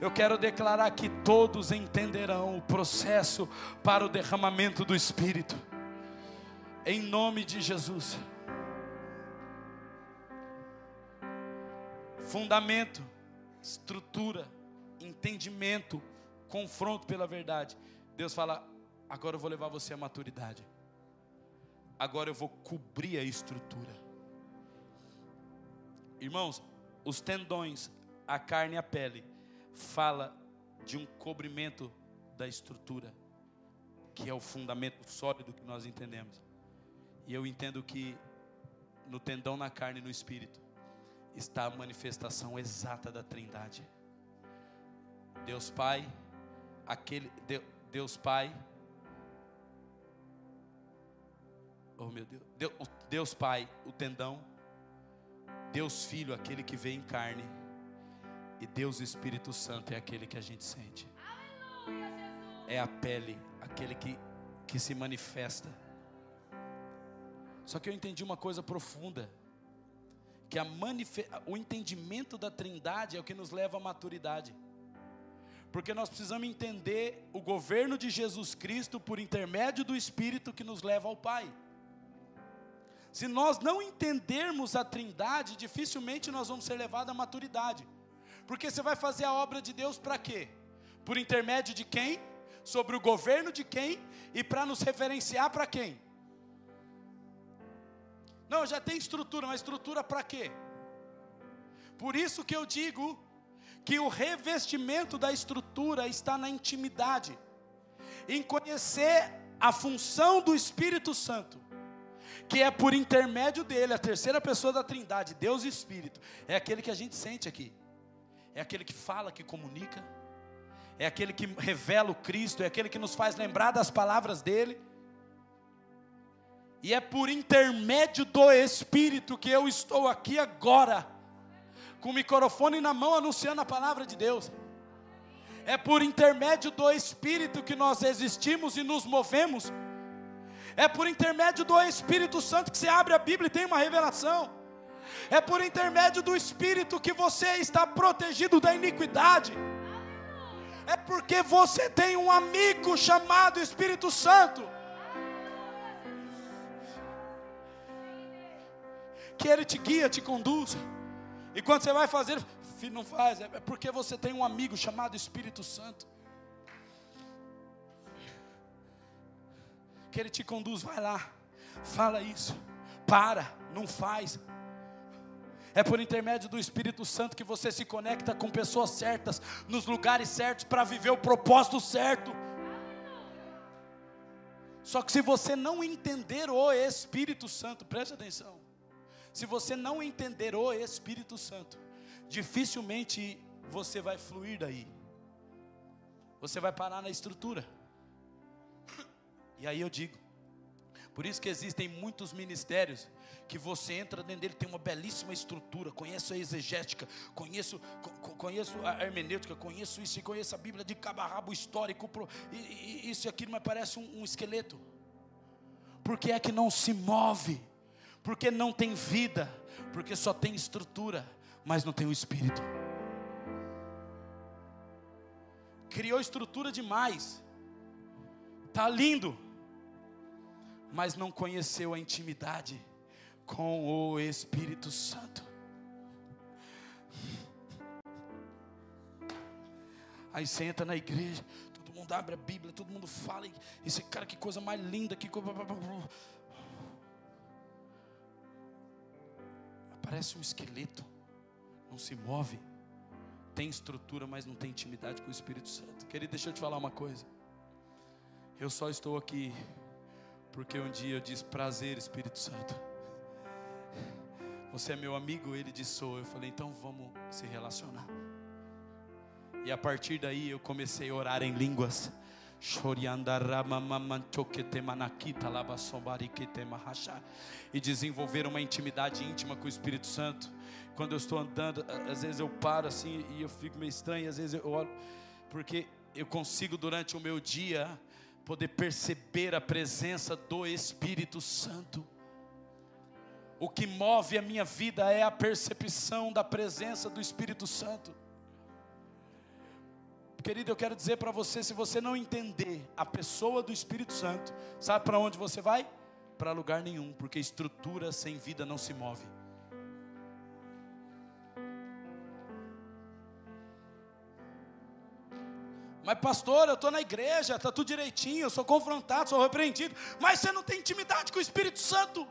eu quero declarar que todos entenderão o processo para o derramamento do Espírito, em nome de Jesus. Fundamento, estrutura, entendimento, confronto pela verdade. Deus fala: agora eu vou levar você à maturidade. Agora eu vou cobrir a estrutura. Irmãos, os tendões, a carne e a pele, fala de um cobrimento da estrutura, que é o fundamento sólido que nós entendemos. E eu entendo que no tendão, na carne e no espírito está a manifestação exata da Trindade. Deus Pai, aquele Deus Pai, oh meu Deus, Deus, Deus Pai, o tendão, Deus Filho, aquele que vem em carne, e Deus Espírito Santo é aquele que a gente sente. É a pele, aquele que, que se manifesta. Só que eu entendi uma coisa profunda, que a o entendimento da Trindade é o que nos leva à maturidade. Porque nós precisamos entender o governo de Jesus Cristo por intermédio do Espírito que nos leva ao Pai. Se nós não entendermos a Trindade, dificilmente nós vamos ser levados à maturidade. Porque você vai fazer a obra de Deus para quê? Por intermédio de quem? Sobre o governo de quem? E para nos referenciar para quem? Não, já tem estrutura, mas estrutura para quê? Por isso que eu digo que o revestimento da estrutura está na intimidade, em conhecer a função do Espírito Santo, que é por intermédio dele, a terceira pessoa da Trindade, Deus e Espírito, é aquele que a gente sente aqui, é aquele que fala, que comunica, é aquele que revela o Cristo, é aquele que nos faz lembrar das palavras dele. E é por intermédio do Espírito que eu estou aqui agora com o microfone na mão anunciando a palavra de Deus. É por intermédio do Espírito que nós existimos e nos movemos. É por intermédio do Espírito Santo que você abre a Bíblia e tem uma revelação. É por intermédio do Espírito que você está protegido da iniquidade. É porque você tem um amigo chamado Espírito Santo. Que ele te guia, te conduz. E quando você vai fazer, filho, não faz, é porque você tem um amigo chamado Espírito Santo. Que ele te conduz, vai lá, fala isso, para, não faz. É por intermédio do Espírito Santo que você se conecta com pessoas certas, nos lugares certos, para viver o propósito certo. Só que se você não entender o Espírito Santo, preste atenção. Se você não entender o Espírito Santo, dificilmente você vai fluir daí. Você vai parar na estrutura. E aí eu digo, Por isso que existem muitos ministérios que você entra dentro dele, tem uma belíssima estrutura, conheço a exegética, conheço, co conheço a hermenêutica, conheço isso e conheço a Bíblia de cabo a rabo histórico, isso e aquilo, mas parece um, um esqueleto. Porque é que não se move? Porque não tem vida, porque só tem estrutura, mas não tem o espírito. Criou estrutura demais. Tá lindo mas não conheceu a intimidade com o Espírito Santo. Aí senta na igreja, todo mundo abre a Bíblia, todo mundo fala, esse cara, que coisa mais linda, que coisa. Parece um esqueleto, não se move, tem estrutura, mas não tem intimidade com o Espírito Santo. Querido, deixa eu te falar uma coisa. Eu só estou aqui porque um dia eu disse: Prazer, Espírito Santo. Você é meu amigo? Ele disse: Sou. Eu falei: Então vamos se relacionar. E a partir daí eu comecei a orar em línguas. E desenvolver uma intimidade íntima com o Espírito Santo. Quando eu estou andando, às vezes eu paro assim e eu fico meio estranho, às vezes eu olho, porque eu consigo durante o meu dia poder perceber a presença do Espírito Santo. O que move a minha vida é a percepção da presença do Espírito Santo. Querido, eu quero dizer para você: se você não entender a pessoa do Espírito Santo, sabe para onde você vai? Para lugar nenhum, porque estrutura sem vida não se move. Mas pastor, eu estou na igreja, está tudo direitinho, eu sou confrontado, sou repreendido, mas você não tem intimidade com o Espírito Santo.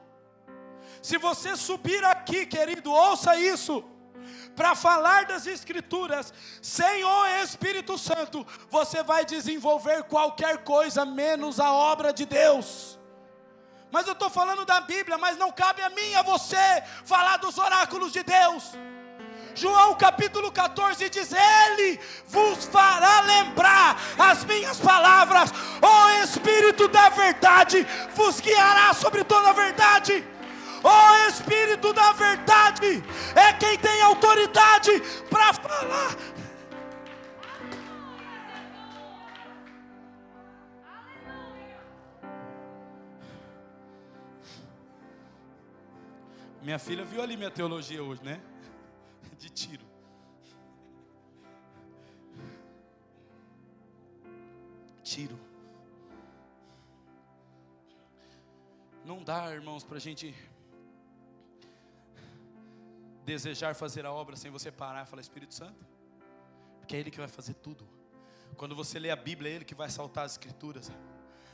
Se você subir aqui, querido, ouça isso, para falar das Escrituras, sem o Espírito Santo, você vai desenvolver qualquer coisa menos a obra de Deus. Mas eu estou falando da Bíblia, mas não cabe a mim, a você, falar dos oráculos de Deus. João capítulo 14 diz: Ele vos fará lembrar as minhas palavras, o Espírito da verdade vos guiará sobre toda a verdade. O Espírito da verdade é quem tem autoridade para falar. Minha filha viu ali minha teologia hoje, né? de tiro. Tiro. Não dá, irmãos, para a gente desejar fazer a obra sem você parar e falar Espírito Santo, porque é Ele que vai fazer tudo. Quando você lê a Bíblia, é Ele que vai saltar as Escrituras.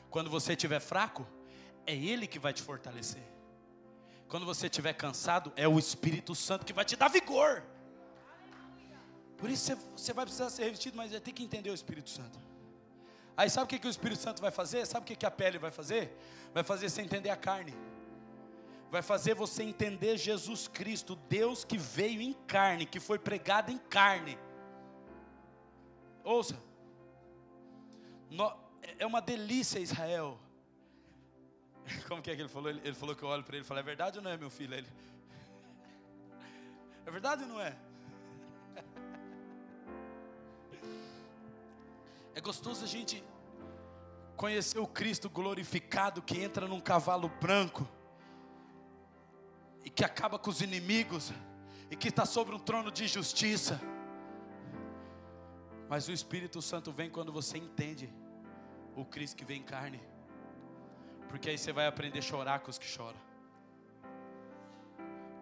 Quando você estiver fraco, é Ele que vai te fortalecer. Quando você estiver cansado, é o Espírito Santo que vai te dar vigor. Por isso você vai precisar ser revestido, mas vai ter que entender o Espírito Santo. Aí sabe o que, que o Espírito Santo vai fazer? Sabe o que, que a pele vai fazer? Vai fazer você entender a carne. Vai fazer você entender Jesus Cristo, Deus que veio em carne, que foi pregado em carne. Ouça, é uma delícia Israel. Como que é que ele falou? Ele, falou que eu olho para ele e falo, é verdade ou não é meu filho? Ele, é verdade ou não é? É gostoso a gente conhecer o Cristo glorificado que entra num cavalo branco e que acaba com os inimigos e que está sobre um trono de justiça. Mas o Espírito Santo vem quando você entende o Cristo que vem em carne, porque aí você vai aprender a chorar com os que choram.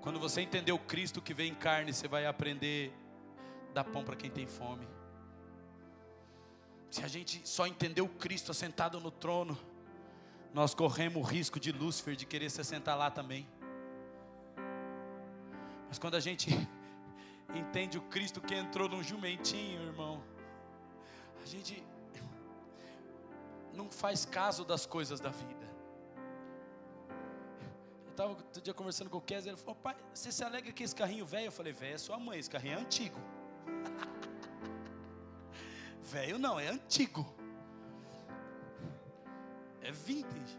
Quando você entender o Cristo que vem em carne, você vai aprender a dar pão para quem tem fome. Se a gente só entendeu Cristo assentado no trono, nós corremos o risco de Lúcifer de querer se assentar lá também. Mas quando a gente entende o Cristo que entrou num jumentinho, irmão, a gente não faz caso das coisas da vida. Eu estava outro dia conversando com o Kézia, ele falou: Pai, você se alegra que esse carrinho velho? Eu falei: Velho, é sua mãe, esse carrinho é antigo. Velho não, é antigo. É vintage.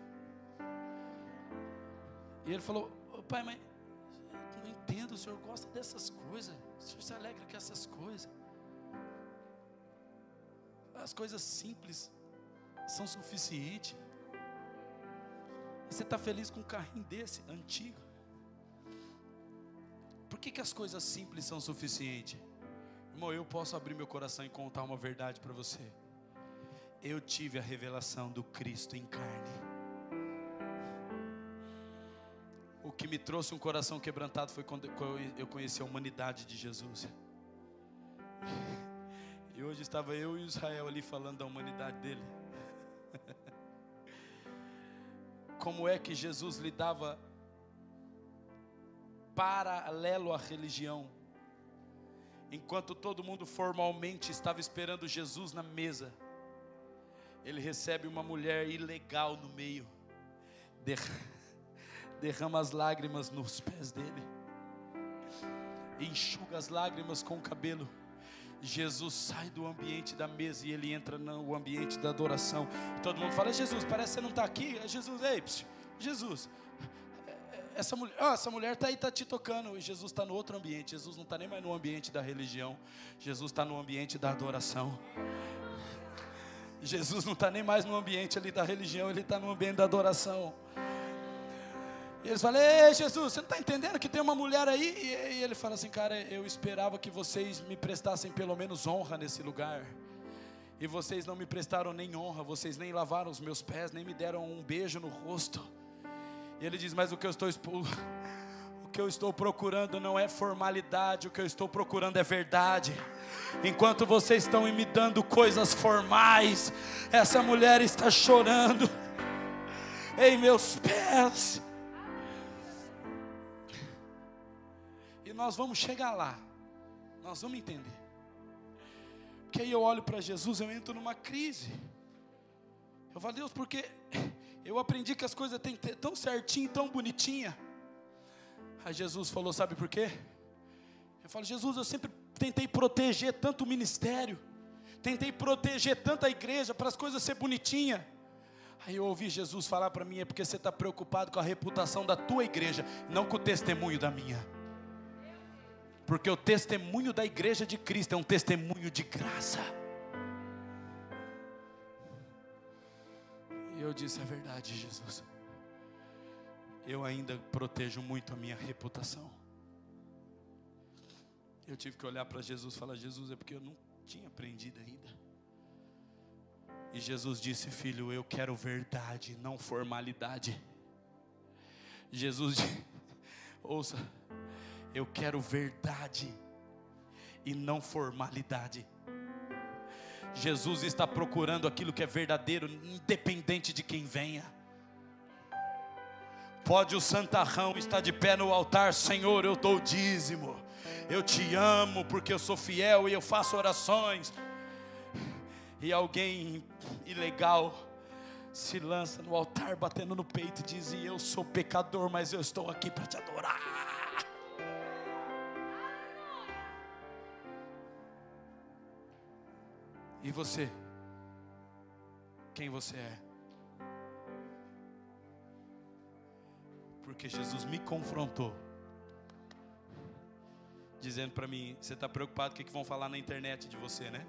E ele falou: Pai, mas eu entendo, o senhor gosta dessas coisas, o senhor se alegra com essas coisas. As coisas simples são suficientes. Você está feliz com um carrinho desse, antigo? Por que, que as coisas simples são suficientes? Irmão, eu posso abrir meu coração e contar uma verdade para você. Eu tive a revelação do Cristo em carne. Que me trouxe um coração quebrantado foi quando eu conheci a humanidade de Jesus. E hoje estava eu e Israel ali falando da humanidade dele. Como é que Jesus lidava paralelo à religião? Enquanto todo mundo formalmente estava esperando Jesus na mesa, ele recebe uma mulher ilegal no meio, derrama as lágrimas nos pés dele, enxuga as lágrimas com o cabelo. Jesus sai do ambiente da mesa e ele entra no ambiente da adoração. todo mundo fala: Jesus, parece que você não está aqui. É Jesus, ei, psiu, Jesus, essa mulher, oh, essa mulher está aí, está te tocando. E Jesus está no outro ambiente. Jesus não está nem mais no ambiente da religião. Jesus está no ambiente da adoração. Jesus não está nem mais no ambiente ali da religião, ele está no ambiente da adoração. E eles falam, ei Jesus, você não está entendendo que tem uma mulher aí? E, ele fala assim, cara, eu esperava que vocês me prestassem pelo menos honra nesse lugar. E vocês não me prestaram nem honra, vocês nem lavaram os meus pés, nem me deram um beijo no rosto. E ele diz, mas o que eu estou o que eu estou procurando não é formalidade, o que eu estou procurando é verdade. Enquanto vocês estão me dando coisas formais, essa mulher está chorando em meus pés. Nós vamos chegar lá, nós vamos entender. Porque aí eu olho para Jesus, eu entro numa crise. Eu falo, Deus, porque eu aprendi que as coisas têm que ter tão certinho, tão bonitinha. Aí Jesus falou, sabe por quê? Eu falo, Jesus, eu sempre tentei proteger tanto o ministério, tentei proteger tanta igreja para as coisas ser bonitinha. Aí eu ouvi Jesus falar para mim, é porque você está preocupado com a reputação da tua igreja, não com o testemunho da minha. Porque o testemunho da igreja de Cristo é um testemunho de graça. E eu disse: é verdade, Jesus. Eu ainda protejo muito a minha reputação. Eu tive que olhar para Jesus e falar: Jesus, é porque eu não tinha aprendido ainda. E Jesus disse: Filho, eu quero verdade, não formalidade. Jesus, ouça, eu quero verdade e não formalidade. Jesus está procurando aquilo que é verdadeiro, independente de quem venha. Pode o santarrão estar de pé no altar, Senhor, eu dou dízimo eu te amo porque eu sou fiel e eu faço orações. E alguém ilegal se lança no altar batendo no peito e diz: Eu sou pecador, mas eu estou aqui para te adorar. E você? Quem você é? Porque Jesus me confrontou dizendo para mim: Você está preocupado com o que, vão falar na internet de você, né?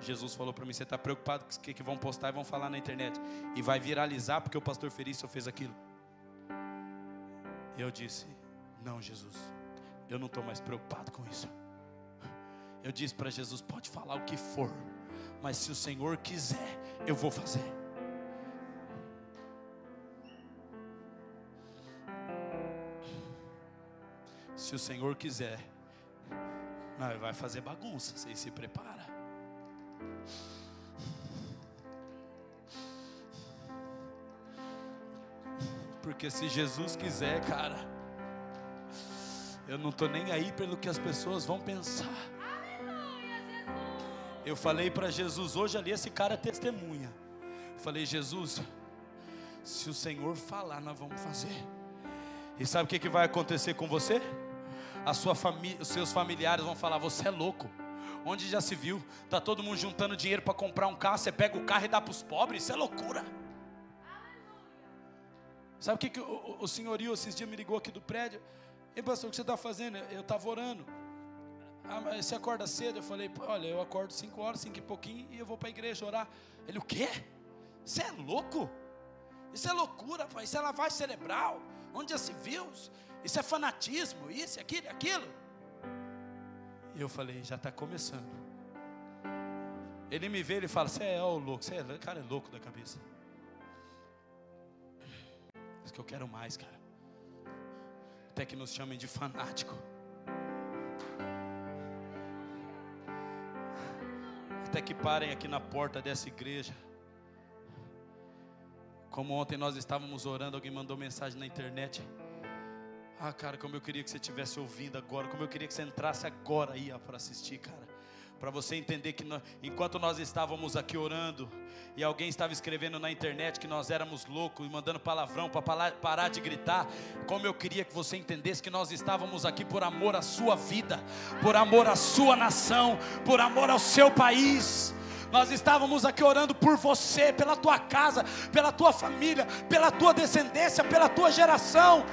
Jesus falou para mim: Você está preocupado com o que, vão postar e vão falar na internet, e vai viralizar porque o pastor Ferício fez aquilo. Eu disse: Não, Jesus, eu não estou mais preocupado com isso. Eu disse para Jesus: Pode falar o que for, mas se o Senhor quiser, eu vou fazer. Se o Senhor quiser, não, vai fazer bagunça, você se prepara. Porque se Jesus quiser, cara, eu não estou nem aí pelo que as pessoas vão pensar. Eu falei para Jesus hoje ali, esse cara é testemunha. Eu falei, Jesus, se o Senhor falar, nós vamos fazer. E sabe o que, que vai acontecer com você? a sua família, os seus familiares vão falar: você é louco. Onde já se viu? Tá todo mundo juntando dinheiro para comprar um carro, você pega o carro e dá para os pobres, isso é loucura. Sabe o que, que o, o senhorio esses dias me ligou aqui do prédio? Ei, pastor, o que você está fazendo? Eu estava orando. Ah, mas você acorda cedo? Eu falei, olha, eu acordo 5 horas, 5 e pouquinho, e eu vou para a igreja orar. Ele, o quê? Você é louco? Isso é loucura, pai. Isso é lavagem cerebral. Onde já se viu? Isso é fanatismo, isso, aquilo, aquilo. E eu falei, já está começando. Ele me vê, ele fala, você é o louco, você é, cara é louco da cabeça. Isso que eu quero mais, cara. Até que nos chamem de fanático. Até que parem aqui na porta dessa igreja. Como ontem nós estávamos orando, alguém mandou mensagem na internet. Ah, cara, como eu queria que você estivesse ouvindo agora, como eu queria que você entrasse agora aí para assistir, cara. Para você entender que nós, enquanto nós estávamos aqui orando, e alguém estava escrevendo na internet que nós éramos loucos e mandando palavrão para parar de gritar, como eu queria que você entendesse que nós estávamos aqui por amor à sua vida, por amor à sua nação, por amor ao seu país. Nós estávamos aqui orando por você, pela tua casa, pela tua família, pela tua descendência, pela tua geração.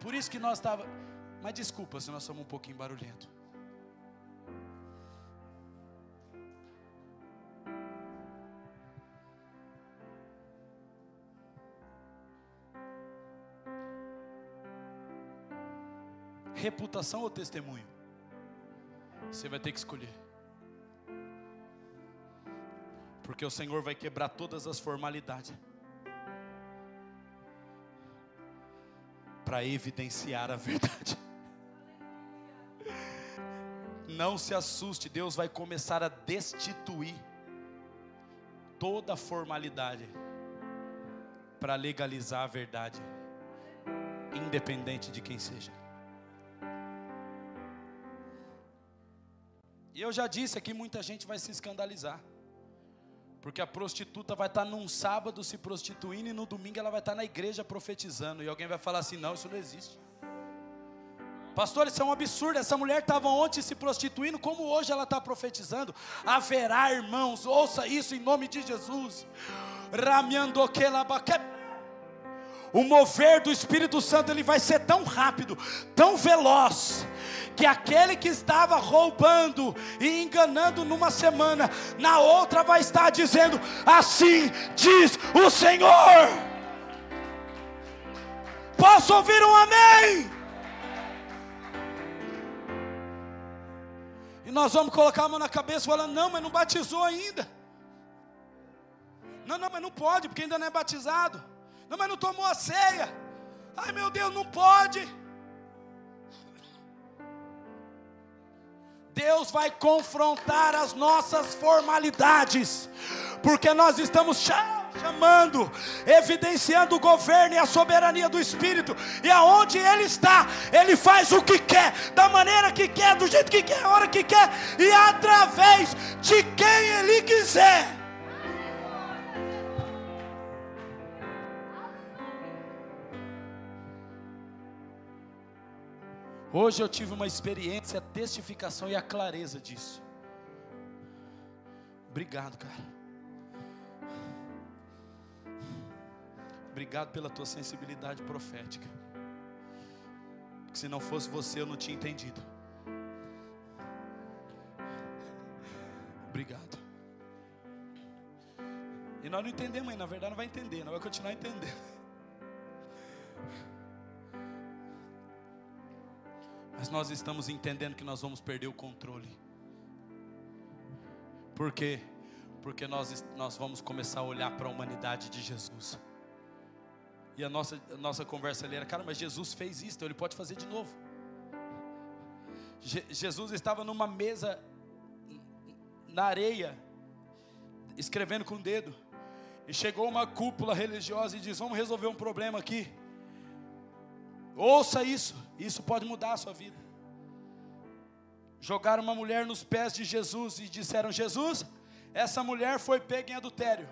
Por isso que nós estávamos. Mas desculpa se nós somos um pouquinho barulhento. Reputação ou testemunho? Você vai ter que escolher. Porque o Senhor vai quebrar todas as formalidades para evidenciar a verdade. Não se assuste, Deus vai começar a destituir toda a formalidade para legalizar a verdade, independente de quem seja. E eu já disse aqui, muita gente vai se escandalizar. Porque a prostituta vai estar num sábado se prostituindo e no domingo ela vai estar na igreja profetizando. E alguém vai falar assim: não, isso não existe. Pastor, isso é um absurdo. Essa mulher estava ontem se prostituindo, como hoje ela está profetizando. Haverá, irmãos, ouça isso em nome de Jesus. O mover do Espírito Santo ele vai ser tão rápido, tão veloz, que aquele que estava roubando e enganando numa semana, na outra vai estar dizendo: Assim diz o Senhor. Posso ouvir um amém? E nós vamos colocar a mão na cabeça falando: Não, mas não batizou ainda. Não, não, mas não pode, porque ainda não é batizado. Não, mas não tomou a ceia. Ai meu Deus, não pode. Deus vai confrontar as nossas formalidades, porque nós estamos chamando, evidenciando o governo e a soberania do Espírito, e aonde Ele está, Ele faz o que quer, da maneira que quer, do jeito que quer, a hora que quer, e através de quem Ele quiser. Hoje eu tive uma experiência, a testificação e a clareza disso. Obrigado, cara. Obrigado pela tua sensibilidade profética. Porque se não fosse você, eu não tinha entendido. Obrigado. E nós não entendemos ainda, na verdade não vai entender, não vai continuar entendendo. Mas nós estamos entendendo que nós vamos perder o controle. Por quê? Porque nós, nós vamos começar a olhar para a humanidade de Jesus. E a nossa, a nossa conversa ali era, cara, mas Jesus fez isso, então ele pode fazer de novo. Je, Jesus estava numa mesa na areia, escrevendo com o dedo. E chegou uma cúpula religiosa e diz: Vamos resolver um problema aqui. Ouça isso, isso pode mudar a sua vida. Jogaram uma mulher nos pés de Jesus e disseram: Jesus, essa mulher foi pega em adultério.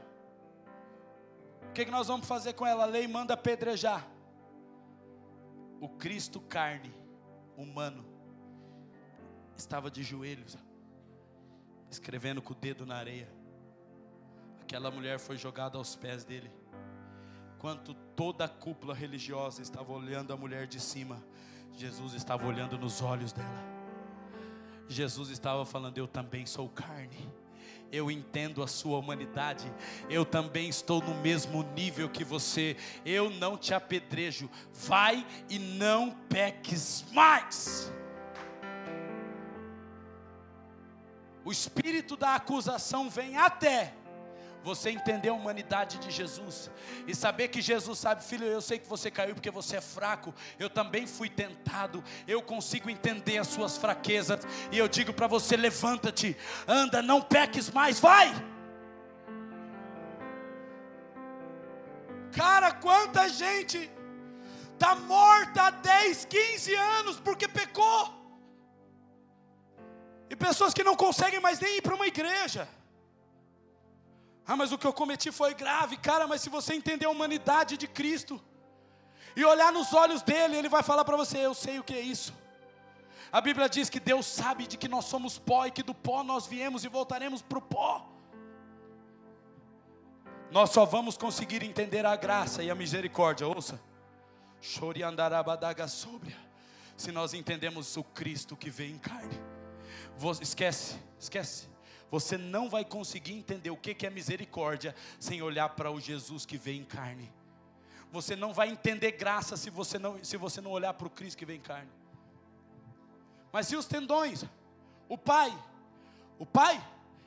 O que, que nós vamos fazer com ela? A lei manda apedrejar. O Cristo carne, humano, estava de joelhos, escrevendo com o dedo na areia. Aquela mulher foi jogada aos pés dele. Enquanto toda a cúpula religiosa estava olhando a mulher de cima, Jesus estava olhando nos olhos dela. Jesus estava falando: Eu também sou carne. Eu entendo a sua humanidade. Eu também estou no mesmo nível que você. Eu não te apedrejo. Vai e não peques mais. O espírito da acusação vem até você entender a humanidade de Jesus e saber que Jesus sabe, filho, eu sei que você caiu porque você é fraco, eu também fui tentado, eu consigo entender as suas fraquezas, e eu digo para você: levanta-te, anda, não peques mais, vai. Cara, quanta gente está morta há 10, 15 anos porque pecou. E pessoas que não conseguem mais nem ir para uma igreja. Ah, mas o que eu cometi foi grave, cara. Mas se você entender a humanidade de Cristo e olhar nos olhos dele, ele vai falar para você: Eu sei o que é isso. A Bíblia diz que Deus sabe de que nós somos pó e que do pó nós viemos e voltaremos para o pó. Nós só vamos conseguir entender a graça e a misericórdia, ouça. Choriandarabadaga sóbria. Se nós entendemos o Cristo que veio em carne. Esquece, esquece. Você não vai conseguir entender o que é misericórdia sem olhar para o Jesus que veio em carne. Você não vai entender graça se você não, se você não olhar para o Cristo que vem em carne. Mas e os tendões? O Pai. O Pai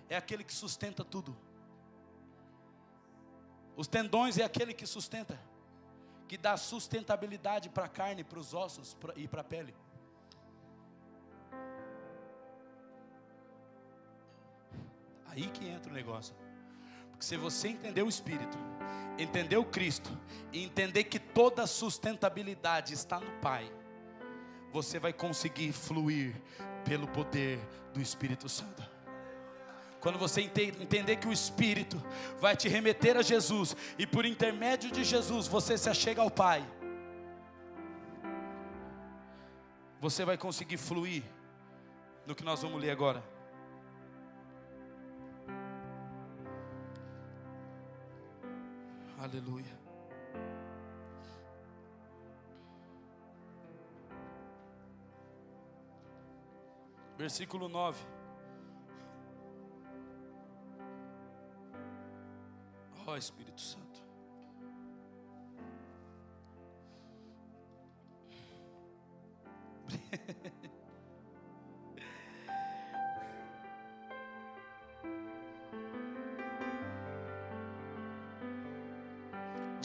é aquele que sustenta tudo. Os tendões é aquele que sustenta, que dá sustentabilidade para a carne, para os ossos e para a pele. Aí que entra o negócio. Porque se você entender o Espírito, entender o Cristo, e entender que toda a sustentabilidade está no Pai, você vai conseguir fluir pelo poder do Espírito Santo. Quando você entender que o Espírito vai te remeter a Jesus, e por intermédio de Jesus você se achega ao Pai, você vai conseguir fluir no que nós vamos ler agora. Aleluia. Versículo 9. Ó oh, Espírito Santo.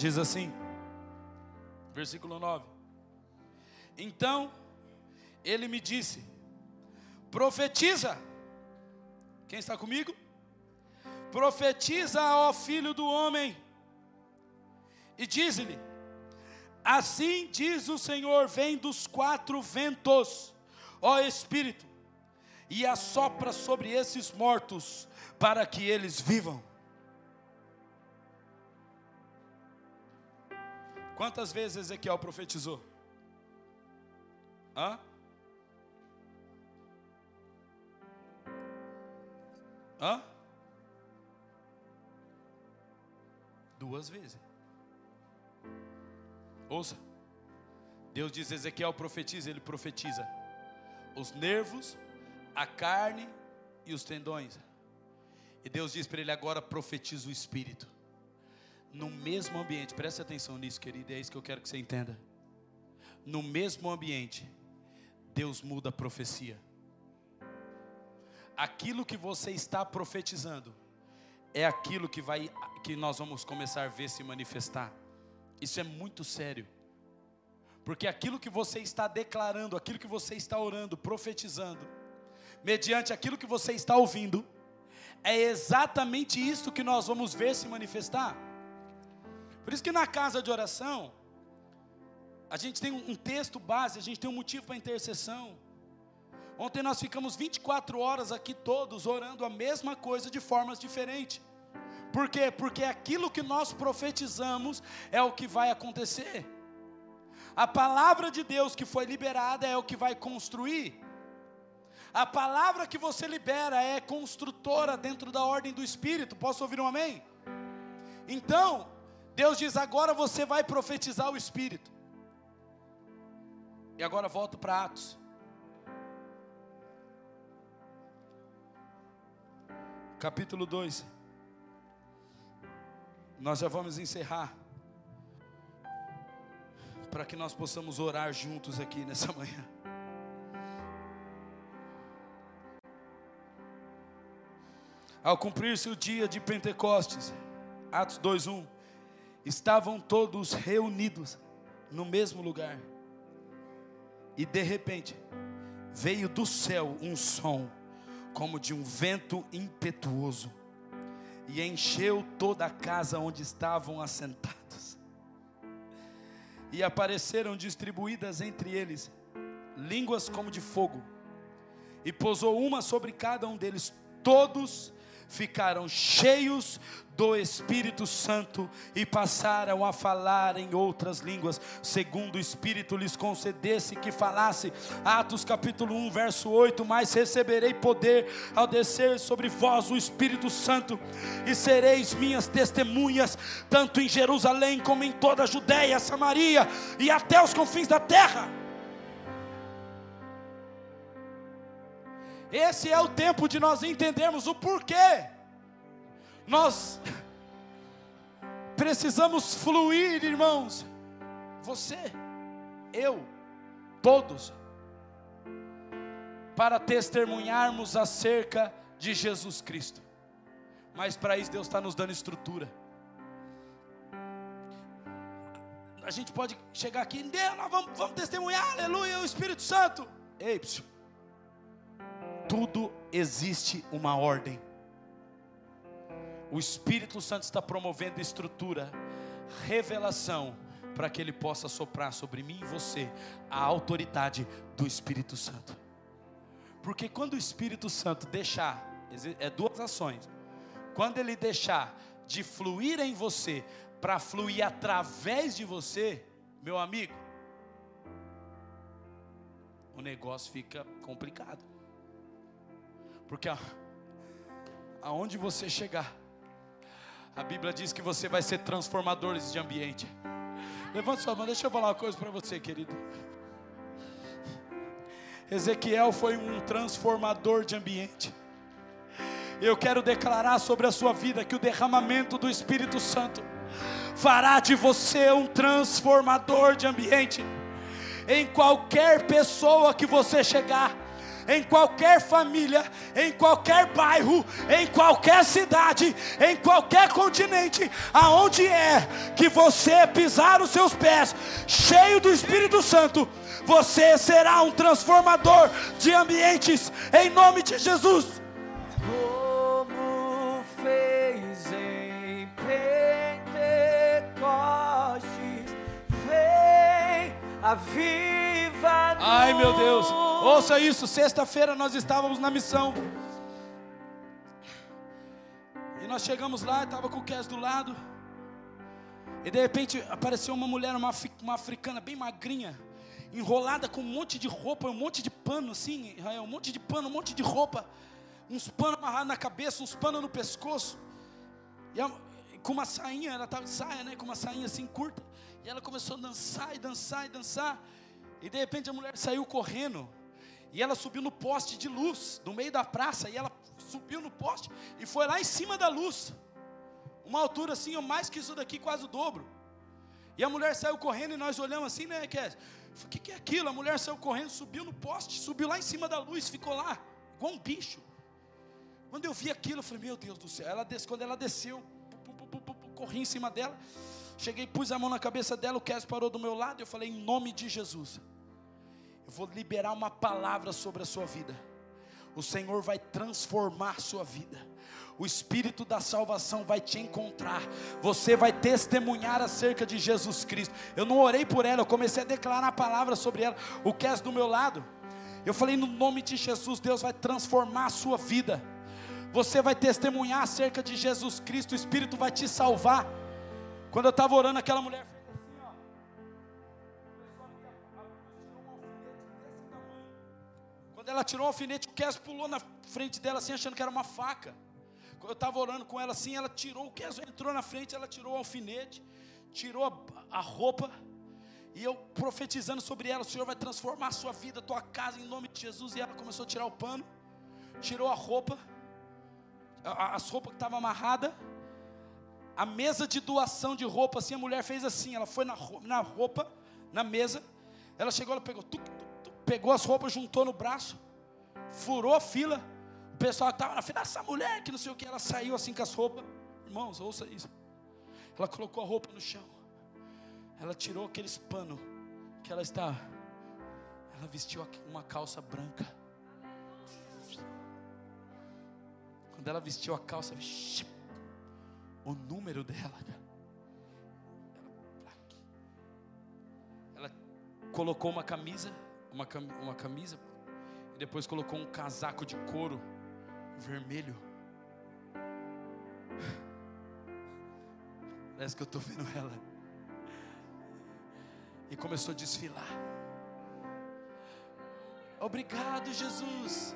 Diz assim, versículo 9: Então ele me disse: Profetiza. Quem está comigo? Profetiza, ó filho do homem, e diz-lhe: Assim diz o Senhor: Vem dos quatro ventos, ó Espírito, e assopra sobre esses mortos, para que eles vivam. Quantas vezes Ezequiel profetizou? Hã? Hã? Duas vezes. Ouça. Deus diz: Ezequiel profetiza, ele profetiza os nervos, a carne e os tendões. E Deus diz para ele agora: profetiza o espírito no mesmo ambiente, preste atenção nisso, querido, é isso que eu quero que você entenda. No mesmo ambiente, Deus muda a profecia. Aquilo que você está profetizando é aquilo que vai que nós vamos começar a ver se manifestar. Isso é muito sério. Porque aquilo que você está declarando, aquilo que você está orando, profetizando, mediante aquilo que você está ouvindo, é exatamente isso que nós vamos ver se manifestar. Por isso que na casa de oração, a gente tem um texto base, a gente tem um motivo para intercessão. Ontem nós ficamos 24 horas aqui todos orando a mesma coisa de formas diferentes. Por quê? Porque aquilo que nós profetizamos é o que vai acontecer. A palavra de Deus que foi liberada é o que vai construir. A palavra que você libera é construtora dentro da ordem do Espírito. Posso ouvir um amém? Então, Deus diz: agora você vai profetizar o Espírito. E agora volto para Atos. Capítulo 2. Nós já vamos encerrar. Para que nós possamos orar juntos aqui nessa manhã. Ao cumprir-se o dia de Pentecostes, Atos 2:1, estavam todos reunidos no mesmo lugar. E de repente, veio do céu um som, como de um vento impetuoso, e encheu toda a casa onde estavam assentados. E apareceram distribuídas entre eles línguas como de fogo, e pousou uma sobre cada um deles. Todos ficaram cheios do Espírito Santo e passaram a falar em outras línguas, segundo o Espírito lhes concedesse que falasse. Atos capítulo 1, verso 8: Mas receberei poder ao descer sobre vós o Espírito Santo, e sereis minhas testemunhas, tanto em Jerusalém como em toda a Judéia, Samaria e até os confins da terra. Esse é o tempo de nós entendermos o porquê nós precisamos fluir, irmãos. Você, eu, todos, para testemunharmos acerca de Jesus Cristo. Mas para isso Deus está nos dando estrutura. A gente pode chegar aqui, Deus, nós vamos, vamos testemunhar, aleluia, o Espírito Santo. Ei, psiu. Tudo existe uma ordem o Espírito Santo está promovendo estrutura, revelação, para que Ele possa soprar sobre mim e você a autoridade do Espírito Santo. Porque quando o Espírito Santo deixar, é duas ações, quando ele deixar de fluir em você, para fluir através de você, meu amigo, o negócio fica complicado. Porque aonde você chegar, a Bíblia diz que você vai ser transformadores de ambiente. Levante sua mão, deixa eu falar uma coisa para você, querido. Ezequiel foi um transformador de ambiente. Eu quero declarar sobre a sua vida que o derramamento do Espírito Santo fará de você um transformador de ambiente. Em qualquer pessoa que você chegar, em qualquer família, em qualquer bairro, em qualquer cidade, em qualquer continente, aonde é que você pisar os seus pés, cheio do Espírito Santo, você será um transformador de ambientes, em nome de Jesus. A viva. Ai meu Deus. Ouça isso, sexta-feira nós estávamos na missão. E nós chegamos lá, estava com o Kes do lado. E de repente apareceu uma mulher, uma, uma africana bem magrinha, enrolada com um monte de roupa, um monte de pano assim, um monte de pano, um monte de roupa, uns panos amarrados na cabeça, uns panos no pescoço. E com uma sainha, ela estava de saia, né? Com uma sainha assim curta. E ela começou a dançar e dançar e dançar. E de repente a mulher saiu correndo. E ela subiu no poste de luz, no meio da praça, e ela subiu no poste e foi lá em cima da luz. Uma altura assim, mais que isso daqui, quase o dobro. E a mulher saiu correndo e nós olhamos assim, né, Kézia? O que, que é aquilo? A mulher saiu correndo, subiu no poste, subiu lá em cima da luz, ficou lá, igual um bicho. Quando eu vi aquilo, eu falei, meu Deus do céu. Ela des, quando ela desceu, corri em cima dela, cheguei, pus a mão na cabeça dela, o Kézia parou do meu lado, eu falei, em nome de Jesus vou liberar uma palavra sobre a sua vida. O Senhor vai transformar a sua vida. O Espírito da salvação vai te encontrar. Você vai testemunhar acerca de Jesus Cristo. Eu não orei por ela, eu comecei a declarar a palavra sobre ela. O que és do meu lado? Eu falei no nome de Jesus, Deus vai transformar a sua vida. Você vai testemunhar acerca de Jesus Cristo, o Espírito vai te salvar. Quando eu estava orando, aquela mulher Quando ela tirou o alfinete, o Kes pulou na frente dela assim, achando que era uma faca. eu estava orando com ela assim, ela tirou, o que entrou na frente, ela tirou o alfinete, tirou a, a roupa, e eu profetizando sobre ela, o Senhor vai transformar a sua vida, a tua casa, em nome de Jesus. E ela começou a tirar o pano, tirou a roupa, as roupas que estavam amarradas, a mesa de doação de roupa, assim, a mulher fez assim, ela foi na, na roupa, na mesa, ela chegou, ela pegou, tuc, tuc, pegou as roupas, juntou no braço, furou a fila, o pessoal estava na fila, essa mulher que não sei o que, ela saiu assim com as roupas, irmãos, ouça isso, ela colocou a roupa no chão, ela tirou aqueles panos que ela está, ela vestiu uma calça branca, quando ela vestiu a calça, o número dela, ela, ela colocou uma camisa, uma, uma camisa, e depois colocou um casaco de couro vermelho. Parece que eu estou vendo ela. E começou a desfilar. Obrigado, Jesus.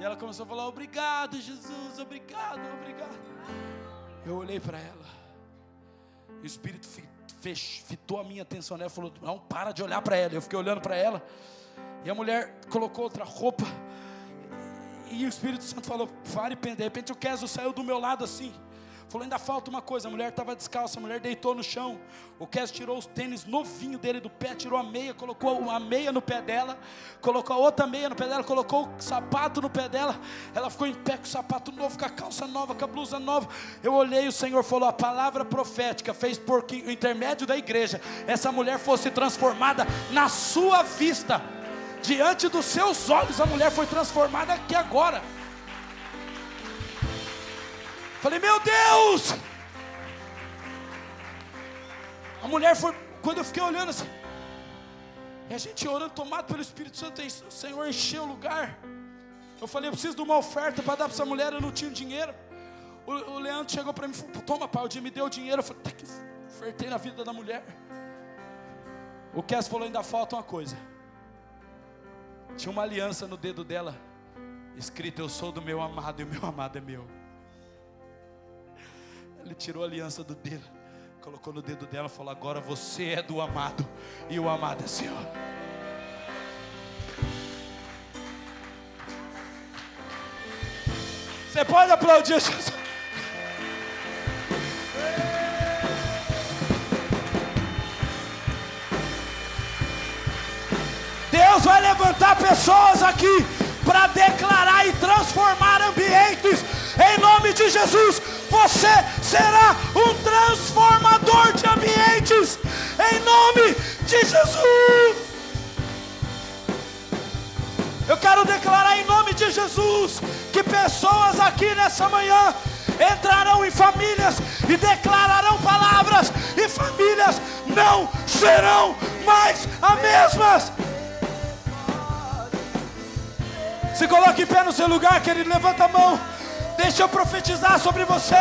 E ela começou a falar: Obrigado, Jesus, obrigado, obrigado. Eu olhei para ela. E o Espírito fech, fitou a minha atenção nela. Falou: Não, para de olhar para ela. Eu fiquei olhando para ela. E a mulher colocou outra roupa. E o Espírito Santo falou: Pare, de repente o Keso saiu do meu lado assim. Falou, ainda falta uma coisa. A mulher estava descalça, a mulher deitou no chão. O Kes tirou os tênis novinho dele do pé, tirou a meia, colocou uma meia no pé dela, colocou a outra meia no pé dela, colocou o sapato no pé dela. Ela ficou em pé com o sapato novo, com a calça nova, com a blusa nova. Eu olhei, o Senhor falou: a palavra profética fez por que o intermédio da igreja essa mulher fosse transformada na sua vista. Diante dos seus olhos, a mulher foi transformada aqui agora. Falei, meu Deus! A mulher foi, quando eu fiquei olhando assim, e a gente orando, tomado pelo Espírito Santo, o Senhor encheu o lugar. Eu falei, eu preciso de uma oferta para dar para essa mulher, eu não tinha dinheiro. O, o Leandro chegou para mim e falou, toma pai, o dia me deu o dinheiro. Eu falei, tá que ofertei na vida da mulher. O Cass falou, ainda falta uma coisa. Tinha uma aliança no dedo dela, escrito, eu sou do meu amado e o meu amado é meu. Ele tirou a aliança do dedo, colocou no dedo dela e falou: Agora você é do amado, e o amado é seu. Você pode aplaudir Jesus. Deus vai levantar pessoas aqui para declarar e transformar ambientes em nome de Jesus. Você será um transformador de ambientes em nome de Jesus. Eu quero declarar em nome de Jesus que pessoas aqui nessa manhã entrarão em famílias e declararão palavras, e famílias não serão mais as mesmas. Se coloque em pé no seu lugar, querido, levanta a mão. Deixa eu profetizar sobre você.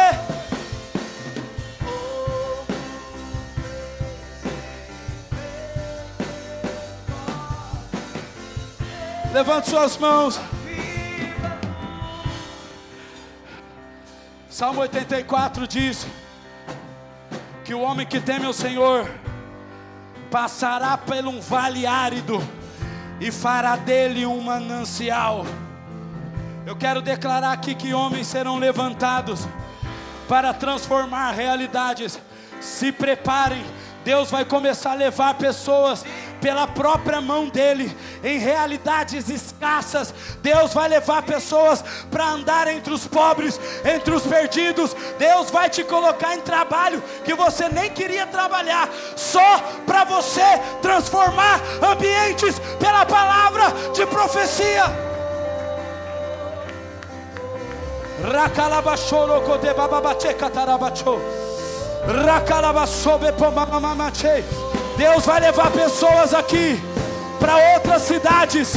Levante suas mãos. Salmo 84 diz que o homem que teme o Senhor passará por um vale árido e fará dele um manancial. Eu quero declarar aqui que homens serão levantados para transformar realidades. Se preparem, Deus vai começar a levar pessoas pela própria mão dele em realidades escassas. Deus vai levar pessoas para andar entre os pobres, entre os perdidos. Deus vai te colocar em trabalho que você nem queria trabalhar, só para você transformar ambientes pela palavra de profecia. Deus vai levar pessoas aqui para outras cidades.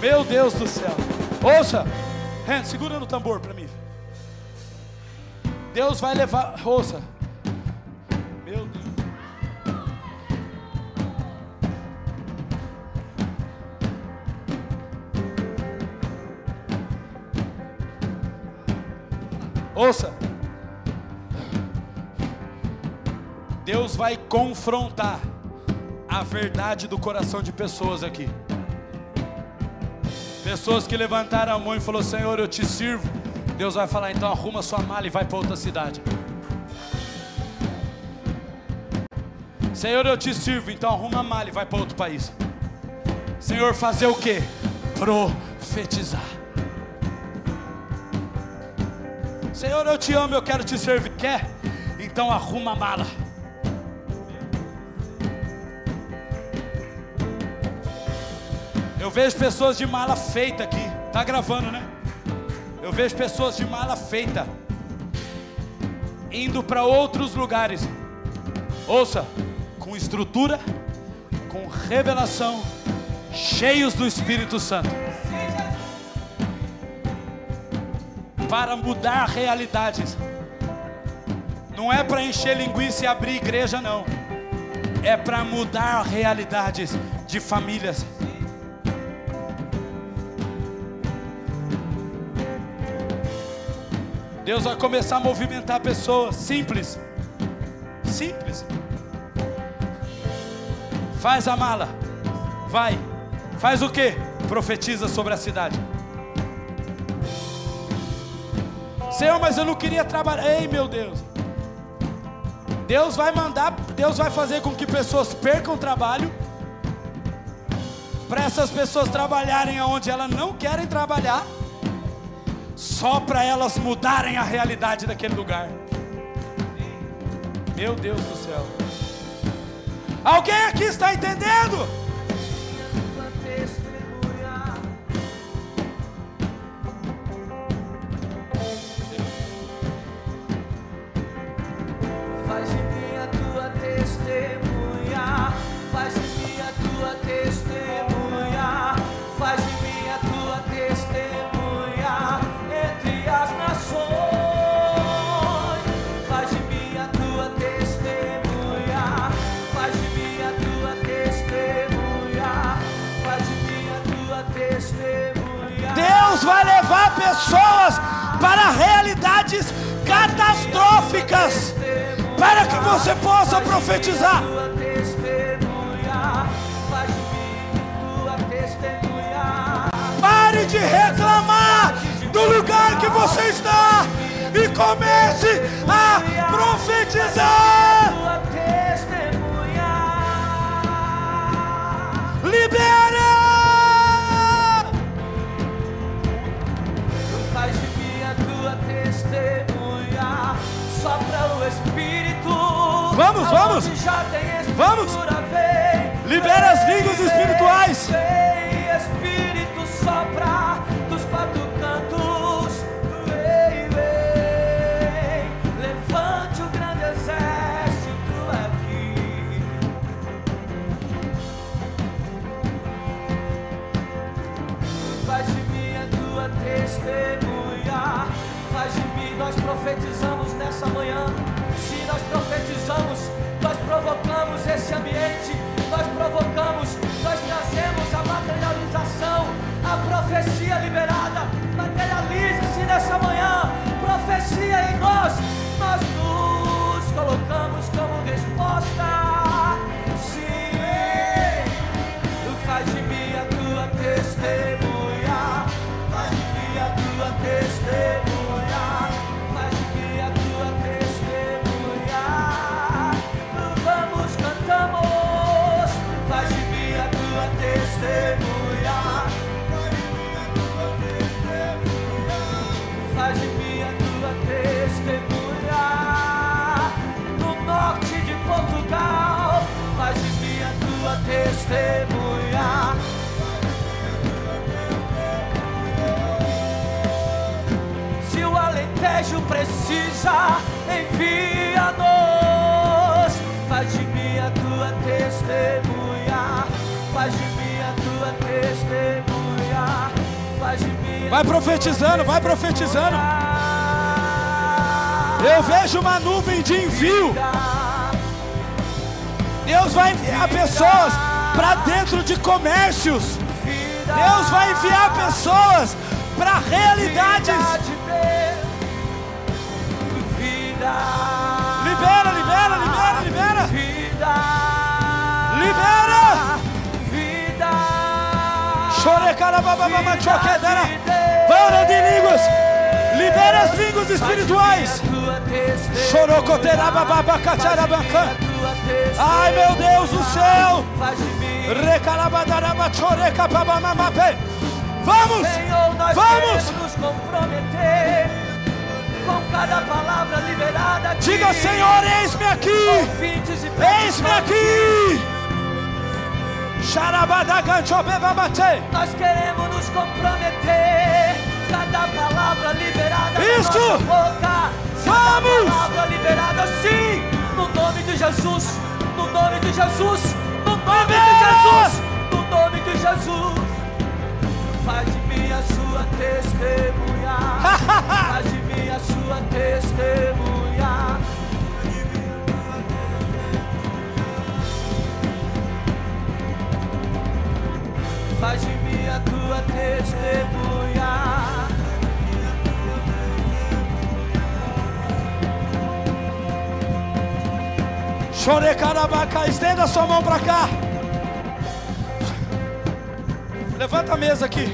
Meu Deus do céu. Ouça. Segura no tambor para mim. Deus vai levar. Ouça. Meu Deus. Ouça. Deus vai confrontar a verdade do coração de pessoas aqui. Pessoas que levantaram a mão e falou: "Senhor, eu te sirvo". Deus vai falar: "Então arruma sua mala e vai para outra cidade". Senhor, eu te sirvo, então arruma a mala e vai para outro país. Senhor, fazer o que? Profetizar. Senhor, eu te amo, eu quero te servir. Quer? Então arruma a mala. Eu vejo pessoas de mala feita aqui. Tá gravando, né? Eu vejo pessoas de mala feita indo para outros lugares. Ouça, com estrutura, com revelação, cheios do Espírito Santo. Para mudar realidades. Não é para encher linguiça e abrir igreja, não. É para mudar realidades de famílias. Deus vai começar a movimentar pessoas simples. Simples. Faz a mala. Vai. Faz o que? Profetiza sobre a cidade. Senhor, mas eu não queria trabalhar. Ei, meu Deus. Deus vai mandar, Deus vai fazer com que pessoas percam trabalho. Para essas pessoas trabalharem onde elas não querem trabalhar só para elas mudarem a realidade daquele lugar. Meu Deus do céu. Alguém aqui está entendendo? Pessoas para realidades catastróficas, para que você possa profetizar. Pare de reclamar do lugar que você está e comece a profetizar. Libera! Vamos, vamos. Vamos. Libera as línguas espirituais. Espírito sopra dos quatro cantos. Vem, vem. Levante o grande exército aqui. Faz de mim a tua testemunha. Faz de mim, nós profetizamos nessa manhã. Se nós provocamos esse ambiente, nós provocamos, nós trazemos a materialização, a profecia liberada. Materialize-se nessa manhã, profecia em nós. Nós nos colocamos como resposta. Sim, faz de mim a tua testemunha, faz de mim a tua testemunha. Testemunhar. Se o Alentejo precisa, envia-nos. Faz de mim a tua testemunha. Faz de mim a tua testemunha. Faz de mim Vai profetizando, vai profetizando. Eu vejo uma nuvem de envio. Deus vai enviar pessoas para dentro de comércios. Deus vai enviar pessoas para realidades. Libera, libera, libera, libera. Libera. Choquedera. Para de línguas. Libera as línguas espirituais. Chorocoterabababacatarabacan. Ai meu Deus do céu. Vamos! Senhor, nós Vamos! nos comprometer com cada palavra liberada aqui. Diga, Senhor, eis-me aqui! Eis-me aqui! Nós queremos nos comprometer. Cada palavra liberada Isso! na boca. Vamos! Palavra liberada sim! No nome de Jesus! No nome de Jesus! No nome de! Jesus! No nome de Jesus! Faz de mim a sua testemunha. Faz de mim a sua testemunha. Faz de mim a tua testemunha. Chorecarabaca, estenda sua mão para cá. Levanta a mesa aqui.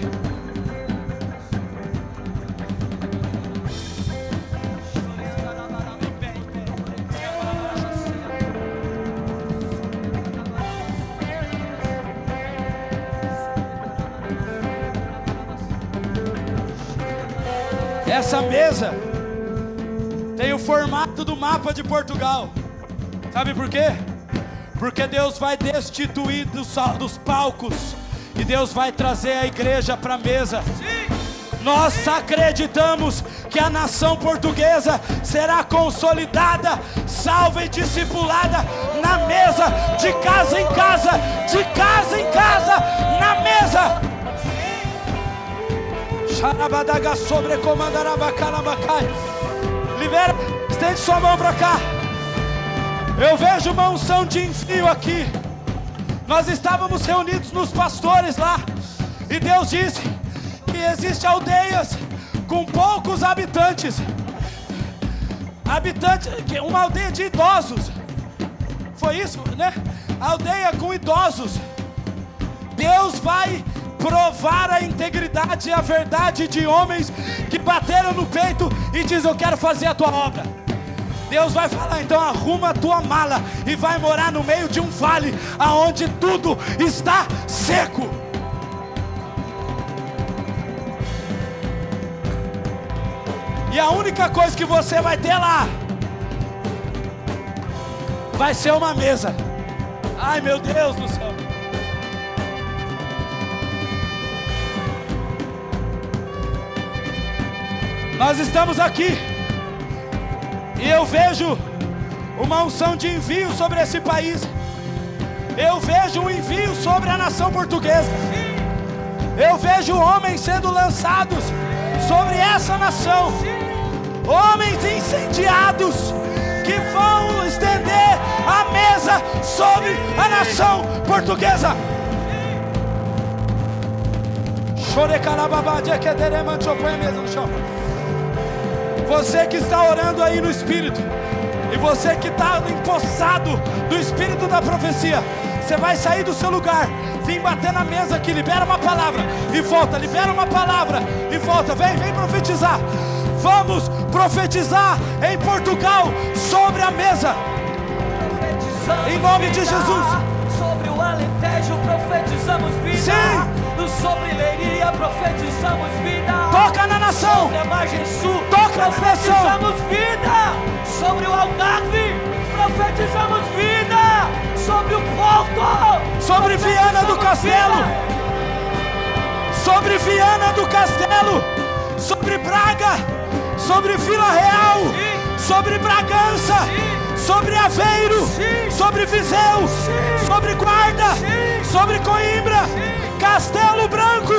Essa mesa tem o formato do mapa de Portugal. Sabe por quê? Porque Deus vai destituir dos, dos palcos e Deus vai trazer a igreja para a mesa. Nós acreditamos que a nação portuguesa será consolidada, salva e discipulada na mesa, de casa em casa, de casa em casa, na mesa. Xarabadaga sobrecomandarabacalabacai. Libera, estende sua mão para cá. Eu vejo uma unção de envio aqui. Nós estávamos reunidos nos pastores lá. E Deus disse que existem aldeias com poucos habitantes. Habitantes, uma aldeia de idosos. Foi isso, né? Aldeia com idosos. Deus vai provar a integridade e a verdade de homens que bateram no peito e dizem: Eu quero fazer a tua obra. Deus vai falar, então arruma a tua mala e vai morar no meio de um vale aonde tudo está seco. E a única coisa que você vai ter lá vai ser uma mesa. Ai meu Deus do céu. Nós estamos aqui e eu vejo uma unção de envio sobre esse país. Eu vejo um envio sobre a nação portuguesa. Eu vejo homens sendo lançados sobre essa nação. Homens incendiados que vão estender a mesa sobre a nação portuguesa. Mesa no chão. Você que está orando aí no Espírito, e você que está empossado do Espírito da profecia, você vai sair do seu lugar, vir bater na mesa aqui, libera uma palavra e volta, libera uma palavra e volta, vem, vem profetizar. Vamos profetizar em Portugal sobre a mesa. Em nome de. Jesus. Sobre o Alentejo profetizamos vida. Sim. No sobre Leiria profetizamos vida. Toca na nação. Sobre a margem sul Toca na nação. profetizamos vida. Sobre o Algarve profetizamos vida. Sobre o Porto. Sobre Viana do Castelo. sobre Viana do Castelo, sobre Braga, sobre Vila Real, Sim. sobre Bragança, Sim. sobre Aveiro, Sim. sobre Viseu, Sim. sobre Guarda, Sim. sobre Coimbra. Castelo Branco,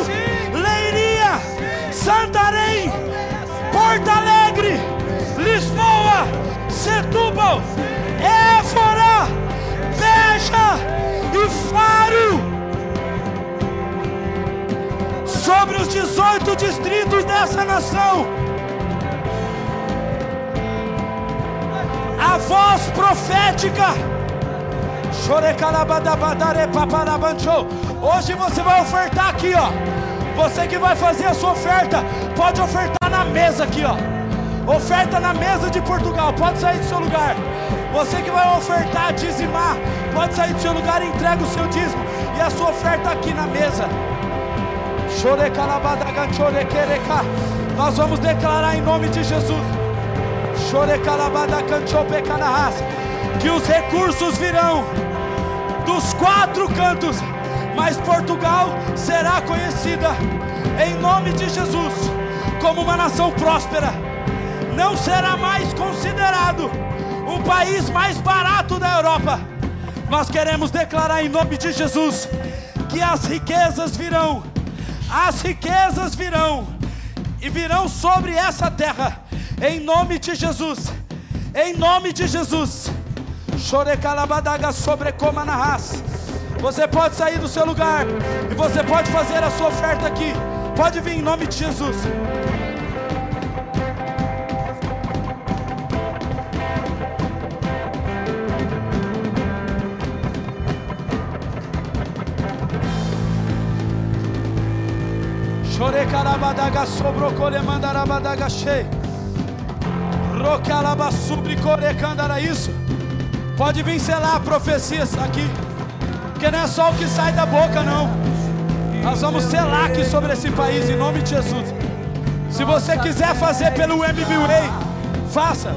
Santarém, Porto Alegre, Lisboa, Setúbal, Éfora, Beja e Faro sobre os 18 distritos dessa nação. a voz profética. Hoje você vai ofertar aqui, ó. Você que vai fazer a sua oferta, pode ofertar na mesa aqui, ó. Oferta na mesa de Portugal, pode sair do seu lugar. Você que vai ofertar, dizimar, pode sair do seu lugar e entrega o seu dízimo e a sua oferta aqui na mesa. Nós vamos declarar em nome de Jesus. Que os recursos virão dos quatro cantos, mas Portugal será conhecida em nome de Jesus como uma nação próspera. Não será mais considerado o país mais barato da Europa. Nós queremos declarar em nome de Jesus que as riquezas virão, as riquezas virão e virão sobre essa terra, em nome de Jesus, em nome de Jesus. Chorecalabadaga sobrecoma na raça. Você pode sair do seu lugar e você pode fazer a sua oferta aqui. Pode vir em nome de Jesus. Chorecarabadaga sobrocoremandarabadaga che. Rocalabasubri corecandara isso. Pode vir selar profecias aqui. Porque não é só o que sai da boca, não. Nós vamos selar aqui sobre esse país em nome de Jesus. Se você quiser fazer pelo MBWay, faça.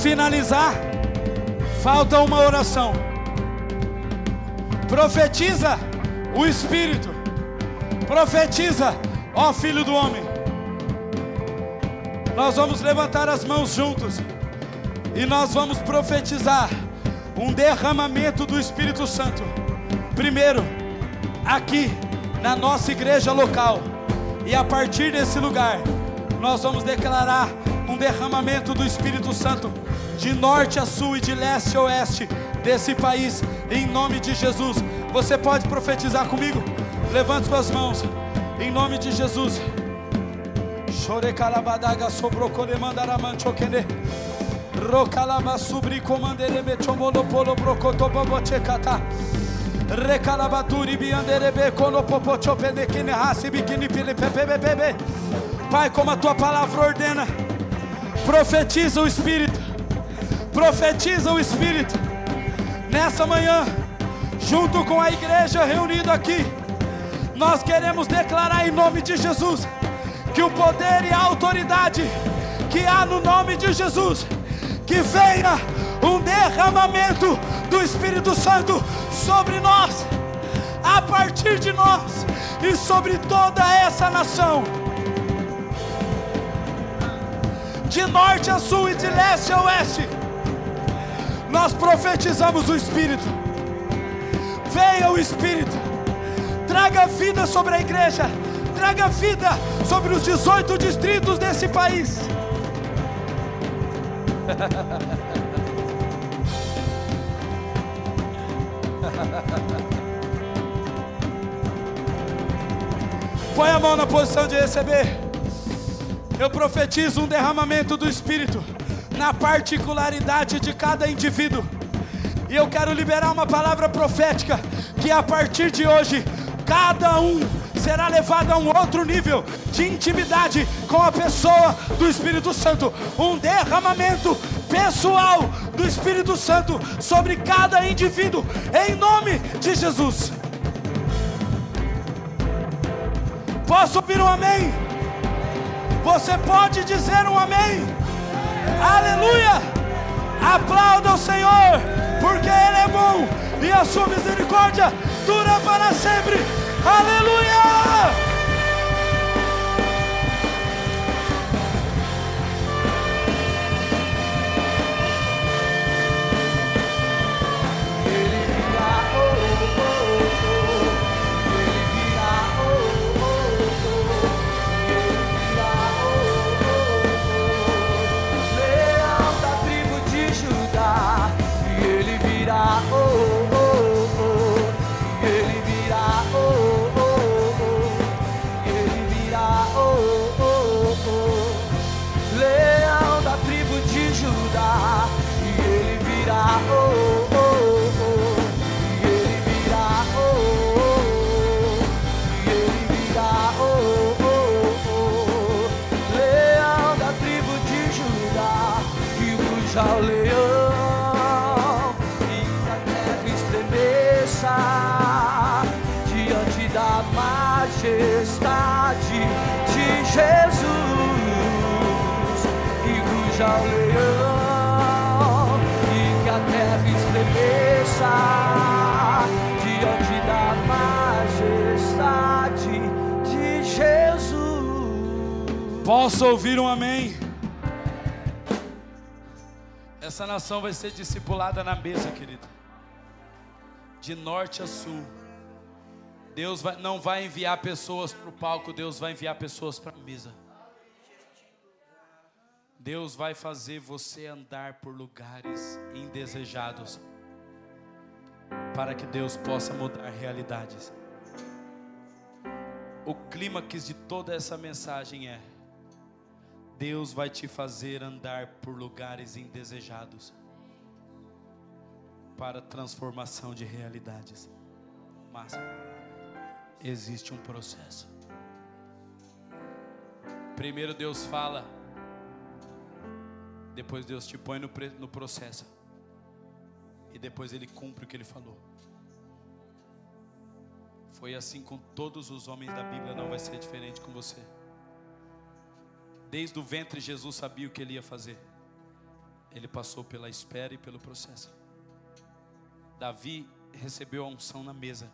Finalizar, falta uma oração. Profetiza o Espírito, profetiza, ó Filho do Homem. Nós vamos levantar as mãos juntos e nós vamos profetizar um derramamento do Espírito Santo. Primeiro, aqui na nossa igreja local, e a partir desse lugar, nós vamos declarar um derramamento do Espírito Santo de norte a sul e de leste a oeste desse país, em nome de Jesus. Você pode profetizar comigo? Levante suas mãos, em nome de Jesus. Chore sobrou. Rocalaba subri comandere bechomolo polo brocotobobo checata. Recalabaturi bianderebe bikini pile pepe Pai, como a tua palavra ordena, profetiza o Espírito profetiza o Espírito. Nessa manhã, junto com a igreja reunida aqui, nós queremos declarar em nome de Jesus que o poder e a autoridade que há no nome de Jesus, que venha um derramamento do Espírito Santo sobre nós, a partir de nós e sobre toda essa nação. De norte a sul e de leste a oeste nós profetizamos o Espírito. Venha o Espírito, traga vida sobre a igreja, traga vida sobre os 18 distritos desse país. Põe a mão na posição de receber. Eu profetizo um derramamento do Espírito na particularidade de cada indivíduo. E eu quero liberar uma palavra profética que a partir de hoje cada um será levado a um outro nível de intimidade com a pessoa do Espírito Santo, um derramamento pessoal do Espírito Santo sobre cada indivíduo, em nome de Jesus. Posso ouvir um amém? Você pode dizer um amém? Aleluia! Aplauda o Senhor, porque Ele é bom e a sua misericórdia dura para sempre. Aleluia! Ruja o leão e que a terra estremeça diante da majestade de Jesus. Posso ouvir um amém? Essa nação vai ser discipulada na mesa, querido. De norte a sul. Deus vai, não vai enviar pessoas para o palco, Deus vai enviar pessoas para a mesa. Deus vai fazer você andar por lugares indesejados, para que Deus possa mudar realidades. O clímax de toda essa mensagem é: Deus vai te fazer andar por lugares indesejados, para transformação de realidades. Mas existe um processo. Primeiro Deus fala, depois Deus te põe no, no processo, e depois Ele cumpre o que Ele falou. Foi assim com todos os homens da Bíblia, não vai ser diferente com você. Desde o ventre, Jesus sabia o que ele ia fazer. Ele passou pela espera e pelo processo. Davi recebeu a unção na mesa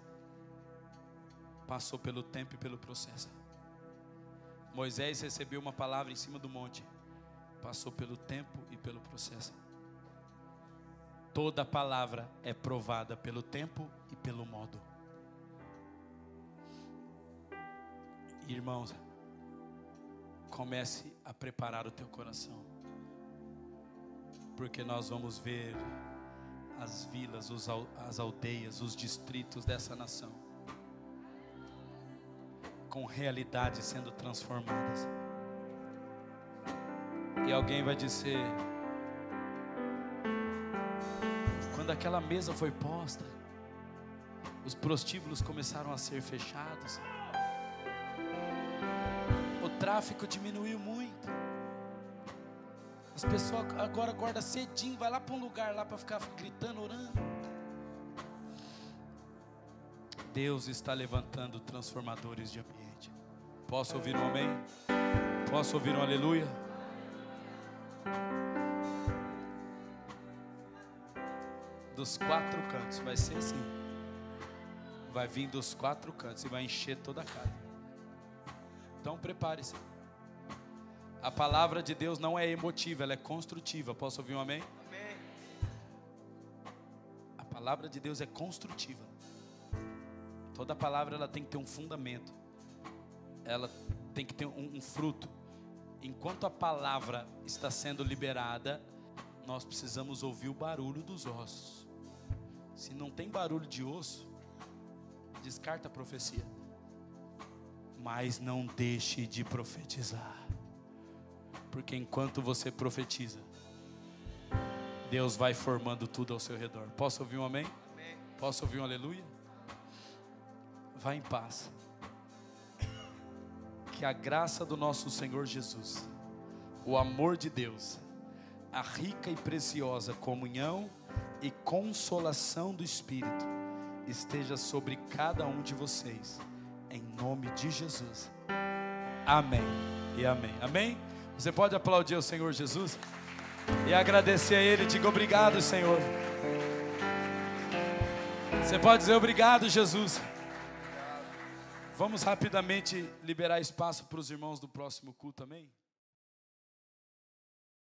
passou pelo tempo e pelo processo. Moisés recebeu uma palavra em cima do monte, passou pelo tempo e pelo processo. Toda palavra é provada pelo tempo e pelo modo. Irmãos, comece a preparar o teu coração, porque nós vamos ver as vilas, as aldeias, os distritos dessa nação com realidades sendo transformadas. E alguém vai dizer: quando aquela mesa foi posta, os prostíbulos começaram a ser fechados, o tráfico diminuiu muito. As pessoas agora acordam cedinho, vai lá para um lugar lá para ficar gritando, orando. Deus está levantando transformadores de ambiente. Posso ouvir um amém? Posso ouvir um aleluia? Dos quatro cantos, vai ser assim. Vai vir dos quatro cantos e vai encher toda a casa. Então prepare-se. A palavra de Deus não é emotiva, ela é construtiva. Posso ouvir um amém? amém? A palavra de Deus é construtiva. Toda palavra ela tem que ter um fundamento. Ela tem que ter um, um fruto. Enquanto a palavra está sendo liberada, nós precisamos ouvir o barulho dos ossos. Se não tem barulho de osso, descarta a profecia. Mas não deixe de profetizar. Porque enquanto você profetiza, Deus vai formando tudo ao seu redor. Posso ouvir um amém? amém. Posso ouvir um aleluia? Vá em paz. Que a graça do nosso Senhor Jesus, o amor de Deus, a rica e preciosa comunhão e consolação do Espírito esteja sobre cada um de vocês, em nome de Jesus. Amém e amém. Amém? Você pode aplaudir o Senhor Jesus e agradecer a Ele. Diga obrigado, Senhor. Você pode dizer obrigado, Jesus. Vamos rapidamente liberar espaço para os irmãos do próximo culto, amém?